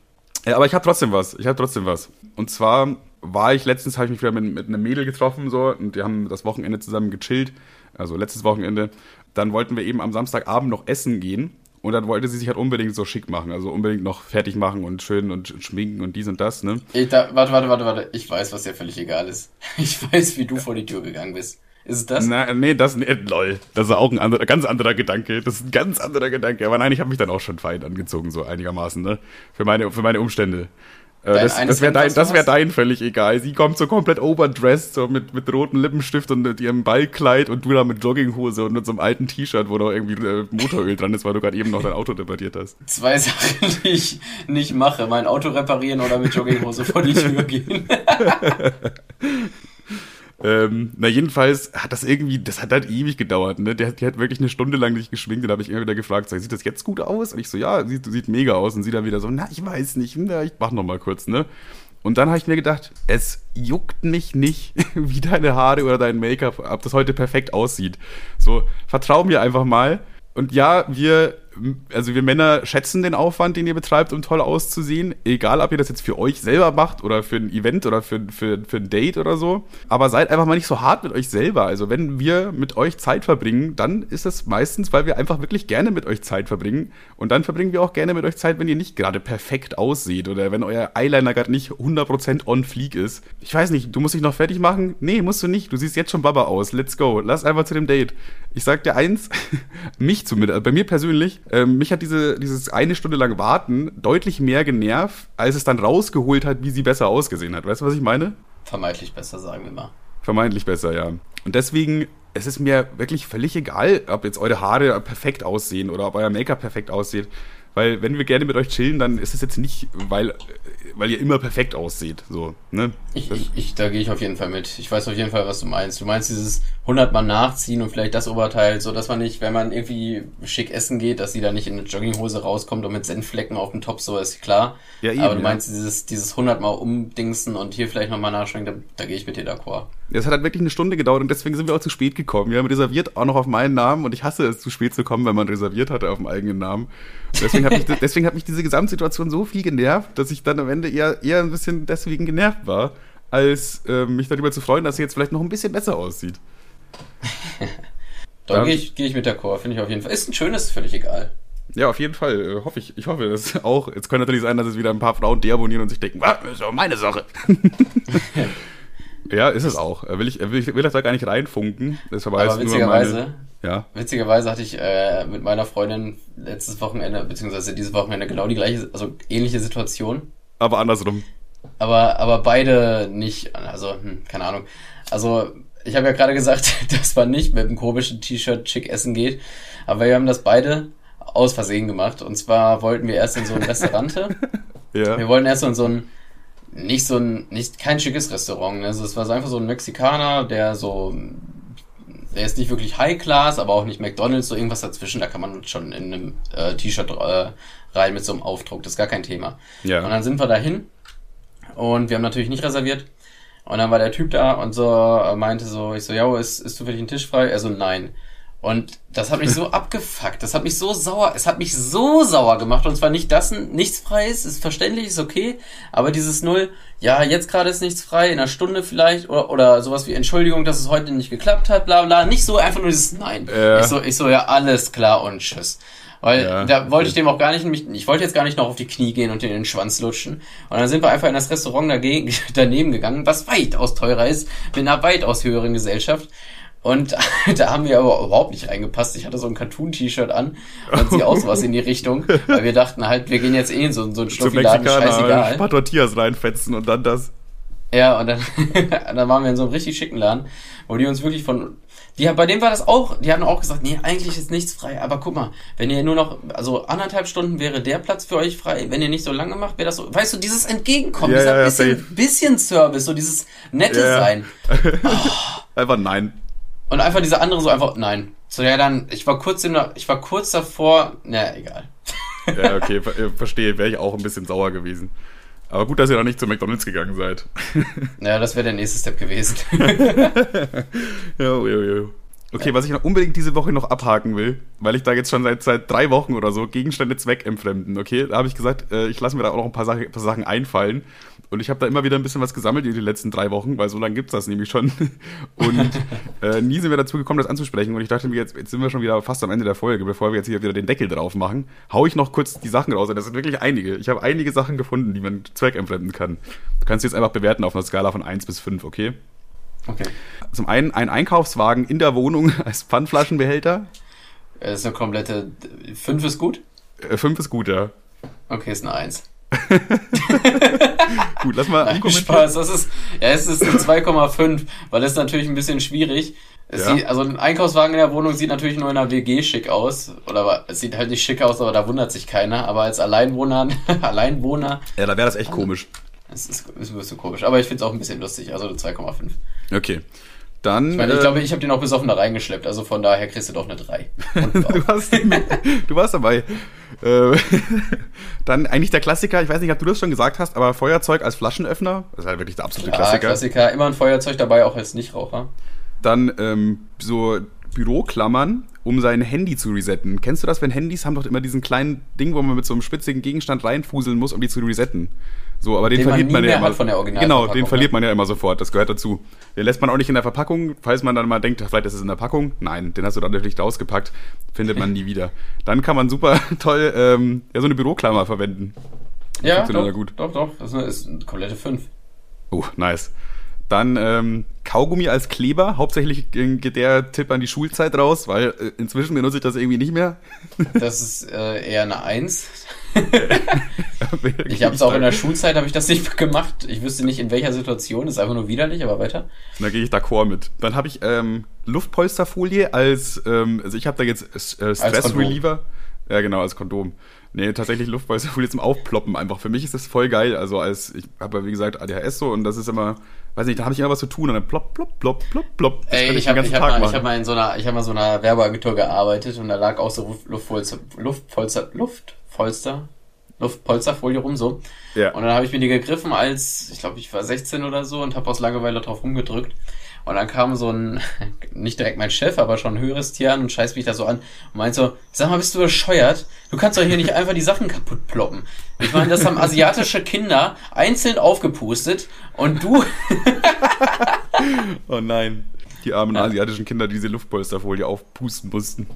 Ja, aber ich habe trotzdem was. Ich habe trotzdem was. Und zwar war ich letztens, habe ich mich wieder mit, mit einem Mädel getroffen so und wir haben das Wochenende zusammen gechillt, also letztes Wochenende. Dann wollten wir eben am Samstagabend noch essen gehen und dann wollte sie sich halt unbedingt so schick machen, also unbedingt noch fertig machen und schön und schminken und dies und das, ne? Ich, da, warte, warte, warte, warte, ich weiß, was dir völlig egal ist. Ich weiß, wie du vor die Tür gegangen bist. Ist es das? Na, nee, das, nee, lol. Das ist auch ein anderer, ganz anderer Gedanke. Das ist ein ganz anderer Gedanke. Aber nein, ich habe mich dann auch schon fein angezogen, so einigermaßen, ne? Für meine, für meine Umstände. Äh, das, das wäre dein, das wär dein völlig egal. Sie kommt so komplett overdressed, so mit, mit rotem Lippenstift und mit ihrem Ballkleid und du da mit Jogginghose und mit so einem alten T-Shirt, wo noch irgendwie äh, Motoröl dran ist, weil du gerade eben noch dein Auto repariert hast. Zwei Sachen, die ich nicht mache. Mein Auto reparieren oder mit Jogginghose vor die Tür gehen. Ähm, na, jedenfalls hat das irgendwie, das hat halt ewig gedauert, ne? Der, die hat wirklich eine Stunde lang sich geschminkt und da habe ich immer wieder gefragt, sieht das jetzt gut aus? Und ich so, ja, sieht, sieht mega aus. Und sie dann wieder so, na, ich weiß nicht, na, ich mach noch mal kurz, ne? Und dann habe ich mir gedacht, es juckt mich nicht, wie deine Haare oder dein Make-up, ob das heute perfekt aussieht. So, vertrau mir einfach mal. Und ja, wir also wir Männer schätzen den Aufwand, den ihr betreibt, um toll auszusehen. Egal, ob ihr das jetzt für euch selber macht oder für ein Event oder für, für, für ein Date oder so. Aber seid einfach mal nicht so hart mit euch selber. Also wenn wir mit euch Zeit verbringen, dann ist es meistens, weil wir einfach wirklich gerne mit euch Zeit verbringen. Und dann verbringen wir auch gerne mit euch Zeit, wenn ihr nicht gerade perfekt aussieht oder wenn euer Eyeliner gerade nicht 100% on fleek ist. Ich weiß nicht, du musst dich noch fertig machen? Nee, musst du nicht. Du siehst jetzt schon Baba aus. Let's go. Lass einfach zu dem Date. Ich sag dir eins, mich zumindest, bei mir persönlich, ähm, mich hat diese, dieses eine Stunde lang Warten deutlich mehr genervt, als es dann rausgeholt hat, wie sie besser ausgesehen hat. Weißt du, was ich meine? Vermeintlich besser, sagen wir mal. Vermeintlich besser, ja. Und deswegen, es ist mir wirklich völlig egal, ob jetzt eure Haare perfekt aussehen oder ob euer Make-up perfekt aussieht. Weil wenn wir gerne mit euch chillen, dann ist es jetzt nicht, weil, weil ihr immer perfekt ausseht. So, ne? Ich, ich, ich, da gehe ich auf jeden Fall mit. Ich weiß auf jeden Fall, was du meinst. Du meinst dieses 100 Mal nachziehen und vielleicht das Oberteil, so dass man nicht, wenn man irgendwie schick essen geht, dass sie da nicht in eine Jogginghose rauskommt und mit Senfflecken auf dem Top, so ist klar. Ja, eben, Aber du meinst ja. dieses, dieses 100 Mal umdingsen und hier vielleicht nochmal nachschwenken, da, da gehe ich mit dir d'accord. Es hat halt wirklich eine Stunde gedauert und deswegen sind wir auch zu spät gekommen. Wir haben reserviert auch noch auf meinen Namen und ich hasse es, zu spät zu kommen, wenn man reserviert hatte auf dem eigenen Namen. Deswegen hat mich, deswegen hat mich diese Gesamtsituation so viel genervt, dass ich dann am Ende eher, eher ein bisschen deswegen genervt war, als äh, mich darüber zu freuen, dass sie jetzt vielleicht noch ein bisschen besser aussieht. da gehe ich, geh ich mit der Chor, finde ich auf jeden Fall. Ist ein schönes, völlig egal. Ja, auf jeden Fall. Äh, hoffe ich. Ich hoffe es auch. Jetzt könnte natürlich sein, dass es wieder ein paar Frauen deabonnieren und sich denken, was, ist doch meine Sache. Ja, ist es auch. Will ich, will, ich, will das da gar nicht reinfunken. Das aber witzigerweise, meine, ja. witzigerweise hatte ich äh, mit meiner Freundin letztes Wochenende, beziehungsweise dieses Wochenende genau die gleiche, also ähnliche Situation. Aber andersrum. Aber, aber beide nicht, also, hm, keine Ahnung. Also, ich habe ja gerade gesagt, dass man nicht mit einem komischen T-Shirt schick essen geht, aber wir haben das beide aus Versehen gemacht. Und zwar wollten wir erst in so ein Restaurant. ja. Wir wollten erst in so ein nicht so ein, nicht kein schickes Restaurant. Ne? Also es war so einfach so ein Mexikaner, der so, der ist nicht wirklich High Class, aber auch nicht McDonalds, so irgendwas dazwischen. Da kann man schon in einem äh, T-Shirt äh, rein mit so einem Aufdruck. Das ist gar kein Thema. Ja. Und dann sind wir dahin und wir haben natürlich nicht reserviert. Und dann war der Typ da und so äh, meinte so, ich so, ja, ist, ist zufällig ein Tisch frei? Er so, nein. Und das hat mich so abgefuckt, das hat mich so sauer, es hat mich so sauer gemacht. Und zwar nicht das, nichts frei ist, ist verständlich, ist okay, aber dieses Null, ja, jetzt gerade ist nichts frei, in einer Stunde vielleicht, oder, oder sowas wie Entschuldigung, dass es heute nicht geklappt hat, bla bla. Nicht so einfach nur dieses Nein. Ja. Ich so, ich so, ja, alles klar und tschüss. Weil ja, da wollte ich dem auch gar nicht, ich wollte jetzt gar nicht noch auf die Knie gehen und in den Schwanz lutschen. Und dann sind wir einfach in das Restaurant dagegen, daneben gegangen, was weitaus teurer ist, mit einer weitaus höheren Gesellschaft. Und da haben wir aber überhaupt nicht reingepasst. Ich hatte so ein Cartoon-T-Shirt an und sie auch sowas in die Richtung, weil wir dachten halt, wir gehen jetzt eh in so, so ein Stuffiladen, scheißegal. Ein paar Tortillas reinfetzen und dann das. Ja, und dann, dann waren wir in so einem richtig schicken Laden, wo die uns wirklich von, die, bei dem war das auch, die hatten auch gesagt, nee, eigentlich ist nichts frei, aber guck mal, wenn ihr nur noch, also anderthalb Stunden wäre der Platz für euch frei, wenn ihr nicht so lange macht, wäre das so, weißt du, dieses Entgegenkommen, ja, dieser ja, bisschen, bisschen Service, so dieses nette ja. Sein. Oh. Einfach nein. Und einfach diese andere so einfach, nein. So, ja, dann, ich war kurz der, ich war kurz davor, naja, egal. Ja, okay, äh, verstehe, wäre ich auch ein bisschen sauer gewesen. Aber gut, dass ihr noch nicht zu McDonalds gegangen seid. Ja, das wäre der nächste Step gewesen. jo, jo, jo. Okay, was ich noch unbedingt diese Woche noch abhaken will, weil ich da jetzt schon seit, seit drei Wochen oder so Gegenstände zweckentfremden, okay? Da habe ich gesagt, äh, ich lasse mir da auch noch ein paar, Sache, paar Sachen einfallen. Und ich habe da immer wieder ein bisschen was gesammelt in den letzten drei Wochen, weil so lange gibt's das nämlich schon. Und äh, nie sind wir dazu gekommen, das anzusprechen. Und ich dachte mir, jetzt, jetzt sind wir schon wieder fast am Ende der Folge, bevor wir jetzt hier wieder den Deckel drauf machen, hau ich noch kurz die Sachen raus. Und das sind wirklich einige. Ich habe einige Sachen gefunden, die man zweckentfremden kann. Du kannst jetzt einfach bewerten auf einer Skala von 1 bis 5, okay? Okay. Zum einen ein Einkaufswagen in der Wohnung als Pfandflaschenbehälter. Das ist eine komplette. 5 ist gut? 5 äh, ist gut, ja. Okay, ist eine 1. Gut, lass mal Nein, Spaß, das ist, ja, es ist eine 2,5, weil das ist natürlich ein bisschen schwierig. Es ja. sieht, also ein Einkaufswagen in der Wohnung sieht natürlich nur in einer WG schick aus. Oder es sieht halt nicht schick aus, aber da wundert sich keiner. Aber als Alleinwohner, Alleinwohner. Ja, da wäre das echt komisch. Es ist, ist ein bisschen komisch. Aber ich finde es auch ein bisschen lustig. Also 2,5. Okay. Dann, ich meine, ich äh, glaube, ich habe den auch besoffen da reingeschleppt, also von daher kriegst du doch eine 3. du, hast, du warst dabei. Äh, dann eigentlich der Klassiker, ich weiß nicht, ob du das schon gesagt hast, aber Feuerzeug als Flaschenöffner, das ist halt wirklich der absolute Klar, Klassiker. Klassiker, immer ein Feuerzeug dabei, auch als Nichtraucher. Dann ähm, so Büroklammern, um sein Handy zu resetten. Kennst du das, wenn Handys haben doch immer diesen kleinen Ding, wo man mit so einem spitzigen Gegenstand reinfuseln muss, um die zu resetten? So, aber den, den verliert man, man ja immer. Von der genau, den verliert man ja immer sofort. Das gehört dazu. Den lässt man auch nicht in der Verpackung, falls man dann mal denkt, vielleicht ist es in der Packung. Nein, den hast du dann natürlich rausgepackt, findet man nie wieder. Dann kann man super toll ähm, ja, so eine Büroklammer verwenden. Ja, doch, gut. doch, doch. Das ist eine komplette 5. Oh, nice. Dann ähm, Kaugummi als Kleber. Hauptsächlich geht der Tipp an die Schulzeit raus, weil äh, inzwischen benutze ich das irgendwie nicht mehr. Das ist äh, eher eine Eins. ich habe es auch in der Schulzeit habe ich das nicht gemacht. Ich wüsste nicht in welcher Situation. Das ist einfach nur widerlich, aber weiter. Da gehe ich d'accord mit. Dann habe ich ähm, Luftpolsterfolie als, ähm, also ich habe da jetzt äh, Stress Reliever. Ja, genau, als Kondom. Nee, tatsächlich Luftpolsterfolie zum Aufploppen einfach. Für mich ist das voll geil. Also als, ich habe ja wie gesagt ADHS so und das ist immer, weiß nicht, da habe ich immer was zu tun und dann plopp, plopp, plopp, plopp, plopp. Das Ey, ich habe hab mal, ich hab mal in so einer, ich habe mal so einer Werbeagentur gearbeitet und da lag auch so Luftpolster, Luftpolster, Luftpolster, Luftpolsterfolie rum so. Ja. Und dann habe ich mir die gegriffen als, ich glaube, ich war 16 oder so und habe aus Langeweile drauf rumgedrückt. Und dann kam so ein, nicht direkt mein Chef, aber schon ein höheres Tier an und scheißt mich da so an und meint so, sag mal, bist du bescheuert? Du kannst doch hier nicht einfach die Sachen kaputt ploppen. Ich meine, das haben asiatische Kinder einzeln aufgepustet und du... oh nein. Die armen ja. asiatischen Kinder, die diese Luftpolsterfolie aufpusten mussten.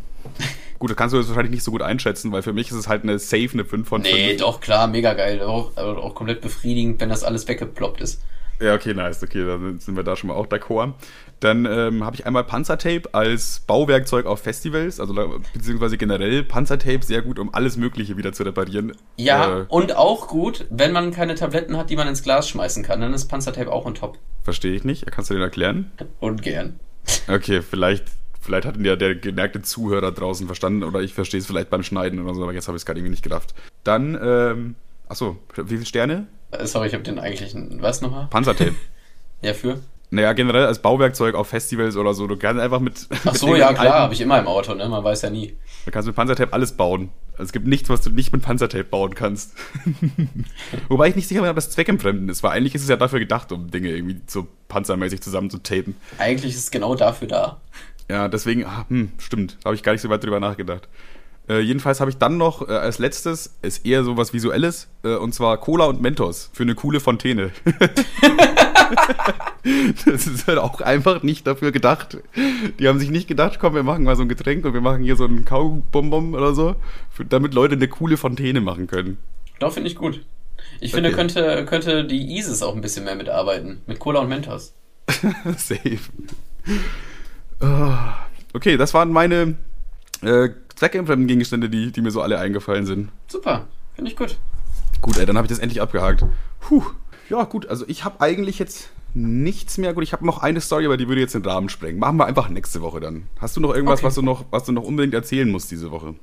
Gut, das kannst du jetzt wahrscheinlich nicht so gut einschätzen, weil für mich ist es halt eine safe, eine 5 von 5. Nee, doch, klar, mega geil. Auch, auch komplett befriedigend, wenn das alles weggeploppt ist. Ja, okay, nice. Okay, dann sind wir da schon mal auch d'accord. Dann ähm, habe ich einmal Panzertape als Bauwerkzeug auf Festivals, also beziehungsweise generell Panzertape sehr gut, um alles Mögliche wieder zu reparieren. Ja, äh, und auch gut, wenn man keine Tabletten hat, die man ins Glas schmeißen kann, dann ist Panzertape auch ein Top. Verstehe ich nicht. Kannst du den erklären? Und gern. Okay, vielleicht, vielleicht hat ihn ja der gemerkte Zuhörer draußen verstanden oder ich verstehe es vielleicht beim Schneiden oder so, aber jetzt habe ich es gerade irgendwie nicht gedacht. Dann, ähm, achso, wie viele Sterne? Äh, sorry, ich habe den eigentlichen. Was nochmal? Panzertape. ja, für? Naja, generell als Bauwerkzeug auf Festivals oder so. Du kannst einfach mit. Ach mit so, ja, klar, habe ich immer im Auto, ne? Man weiß ja nie. Du kannst mit Panzertape alles bauen. Also es gibt nichts, was du nicht mit Panzertape bauen kannst. Wobei ich nicht sicher bin, ob das zweckentfremden ist, weil eigentlich ist es ja dafür gedacht, um Dinge irgendwie so panzermäßig zusammen zu tapen. Eigentlich ist es genau dafür da. Ja, deswegen, ah, hm, stimmt. Habe ich gar nicht so weit drüber nachgedacht. Äh, jedenfalls habe ich dann noch äh, als letztes, ist eher so was Visuelles, äh, und zwar Cola und Mentos für eine coole Fontäne. das ist halt auch einfach nicht dafür gedacht. Die haben sich nicht gedacht, komm, wir machen mal so ein Getränk und wir machen hier so einen Kaubonbon oder so, damit Leute eine coole Fontäne machen können. Doch, finde ich gut. Ich okay. finde, könnte, könnte die ISIS auch ein bisschen mehr mitarbeiten. Mit Cola und Mentos. Safe. Oh. Okay, das waren meine äh, zweckentfremden Gegenstände, die, die mir so alle eingefallen sind. Super, finde ich gut. Gut, ey, dann habe ich das endlich abgehakt. Puh. Ja, gut, also ich habe eigentlich jetzt nichts mehr. Gut, ich habe noch eine Story, aber die würde jetzt den Rahmen sprengen. Machen wir einfach nächste Woche dann. Hast du noch irgendwas, okay. was, du noch, was du noch unbedingt erzählen musst diese Woche?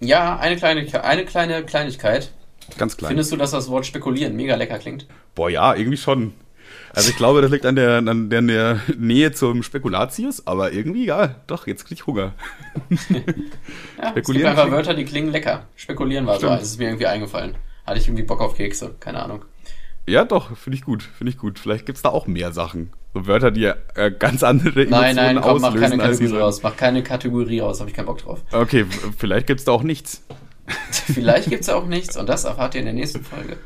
Ja, eine kleine, eine kleine Kleinigkeit. Ganz klein. Findest du, dass das Wort spekulieren mega lecker klingt? Boah, ja, irgendwie schon. Also ich glaube, das liegt an der, an der, an der Nähe zum Spekulatius, aber irgendwie, ja, doch, jetzt krieg ich Hunger. ja, Spekulieren es gibt einfach Wörter, die klingen lecker. Spekulieren war so, das ist mir irgendwie eingefallen. Hatte ich irgendwie Bock auf Kekse, keine Ahnung. Ja, doch, finde ich gut, finde ich gut. Vielleicht gibt es da auch mehr Sachen. So Wörter, die äh, ganz andere Emotionen nein, nein, komm, auslösen. Mach keine Kategorie raus, mach keine Kategorie raus, habe ich keinen Bock drauf. Okay, vielleicht gibt es da auch nichts. vielleicht gibt es da auch nichts und das erfahrt ihr in der nächsten Folge.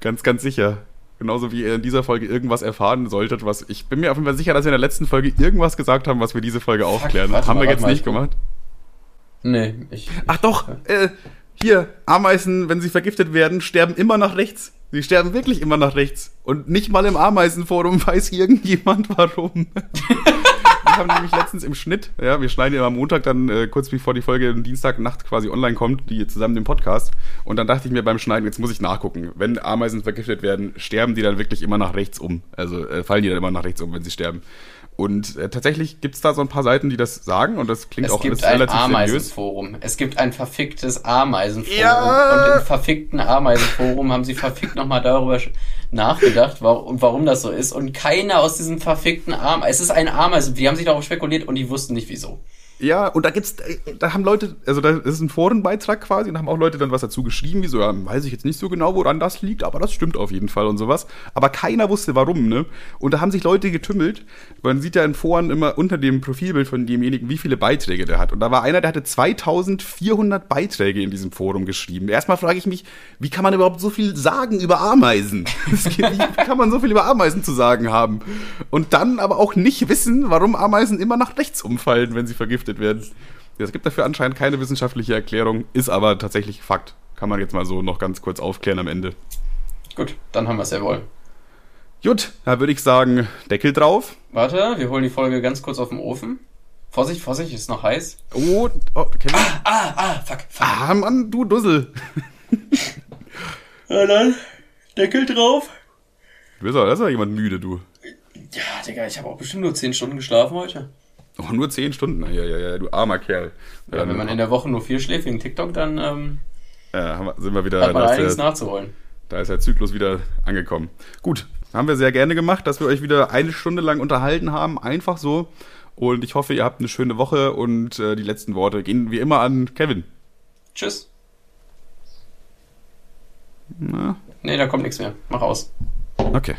Ganz, ganz sicher. Genauso wie ihr in dieser Folge irgendwas erfahren solltet, was ich bin mir auf jeden Fall sicher, dass wir in der letzten Folge irgendwas gesagt haben, was wir diese Folge aufklären. Haben mal, wir jetzt nicht gemacht? Nee, ich. Ach doch, äh, hier, Ameisen, wenn sie vergiftet werden, sterben immer nach rechts. Sie sterben wirklich immer nach rechts. Und nicht mal im Ameisenforum weiß irgendjemand warum. haben nämlich letztens im Schnitt, ja, wir schneiden ja am Montag dann äh, kurz bevor die Folge Dienstagnacht quasi online kommt, die zusammen den Podcast. Und dann dachte ich mir beim Schneiden, jetzt muss ich nachgucken. Wenn Ameisen vergiftet werden, sterben die dann wirklich immer nach rechts um. Also äh, fallen die dann immer nach rechts um, wenn sie sterben. Und äh, tatsächlich gibt es da so ein paar Seiten, die das sagen und das klingt es auch alles relativ seriös. Es gibt ein Ameisenforum. Es gibt ein verficktes Ameisenforum. Ja. Und im verfickten Ameisenforum haben sie verfickt nochmal darüber nachgedacht, warum, warum das so ist. Und keiner aus diesem verfickten Ameisen, es ist ein Ameisen, die haben sich darauf spekuliert und die wussten nicht wieso. Ja, und da gibt's, da haben Leute, also da ist ein Forenbeitrag quasi, und da haben auch Leute dann was dazu geschrieben, wie so, ja, weiß ich jetzt nicht so genau, woran das liegt, aber das stimmt auf jeden Fall und sowas. Aber keiner wusste warum, ne? Und da haben sich Leute getümmelt. Man sieht ja in Foren immer unter dem Profilbild von demjenigen, wie viele Beiträge der hat. Und da war einer, der hatte 2400 Beiträge in diesem Forum geschrieben. Erstmal frage ich mich, wie kann man überhaupt so viel sagen über Ameisen? wie kann man so viel über Ameisen zu sagen haben? Und dann aber auch nicht wissen, warum Ameisen immer nach rechts umfallen, wenn sie vergiftet vergiftet werden. Es gibt dafür anscheinend keine wissenschaftliche Erklärung, ist aber tatsächlich Fakt. Kann man jetzt mal so noch ganz kurz aufklären am Ende. Gut, dann haben wir es ja wohl. Gut, da würde ich sagen, Deckel drauf. Warte, wir holen die Folge ganz kurz auf den Ofen. Vorsicht, Vorsicht, ist noch heiß. Oh, oh Kevin. Ah, ah, ah, fuck, fuck. Ah, Mann, du Dussel. ja, dann, Deckel drauf. Du bist aber, ist aber jemand müde, du. Ja, Digga, ich habe auch bestimmt nur 10 Stunden geschlafen heute. Oh, nur 10 Stunden? Ja, ja, ja, du armer Kerl. Ja, wenn man in der Woche nur vier schläft wegen TikTok, dann ähm, ja, sind wir wieder. Hat man einiges der, nachzuholen. Da ist der Zyklus wieder angekommen. Gut, haben wir sehr gerne gemacht, dass wir euch wieder eine Stunde lang unterhalten haben. Einfach so. Und ich hoffe, ihr habt eine schöne Woche und äh, die letzten Worte gehen wie immer an Kevin. Tschüss. Na? Nee, da kommt nichts mehr. Mach aus. Okay.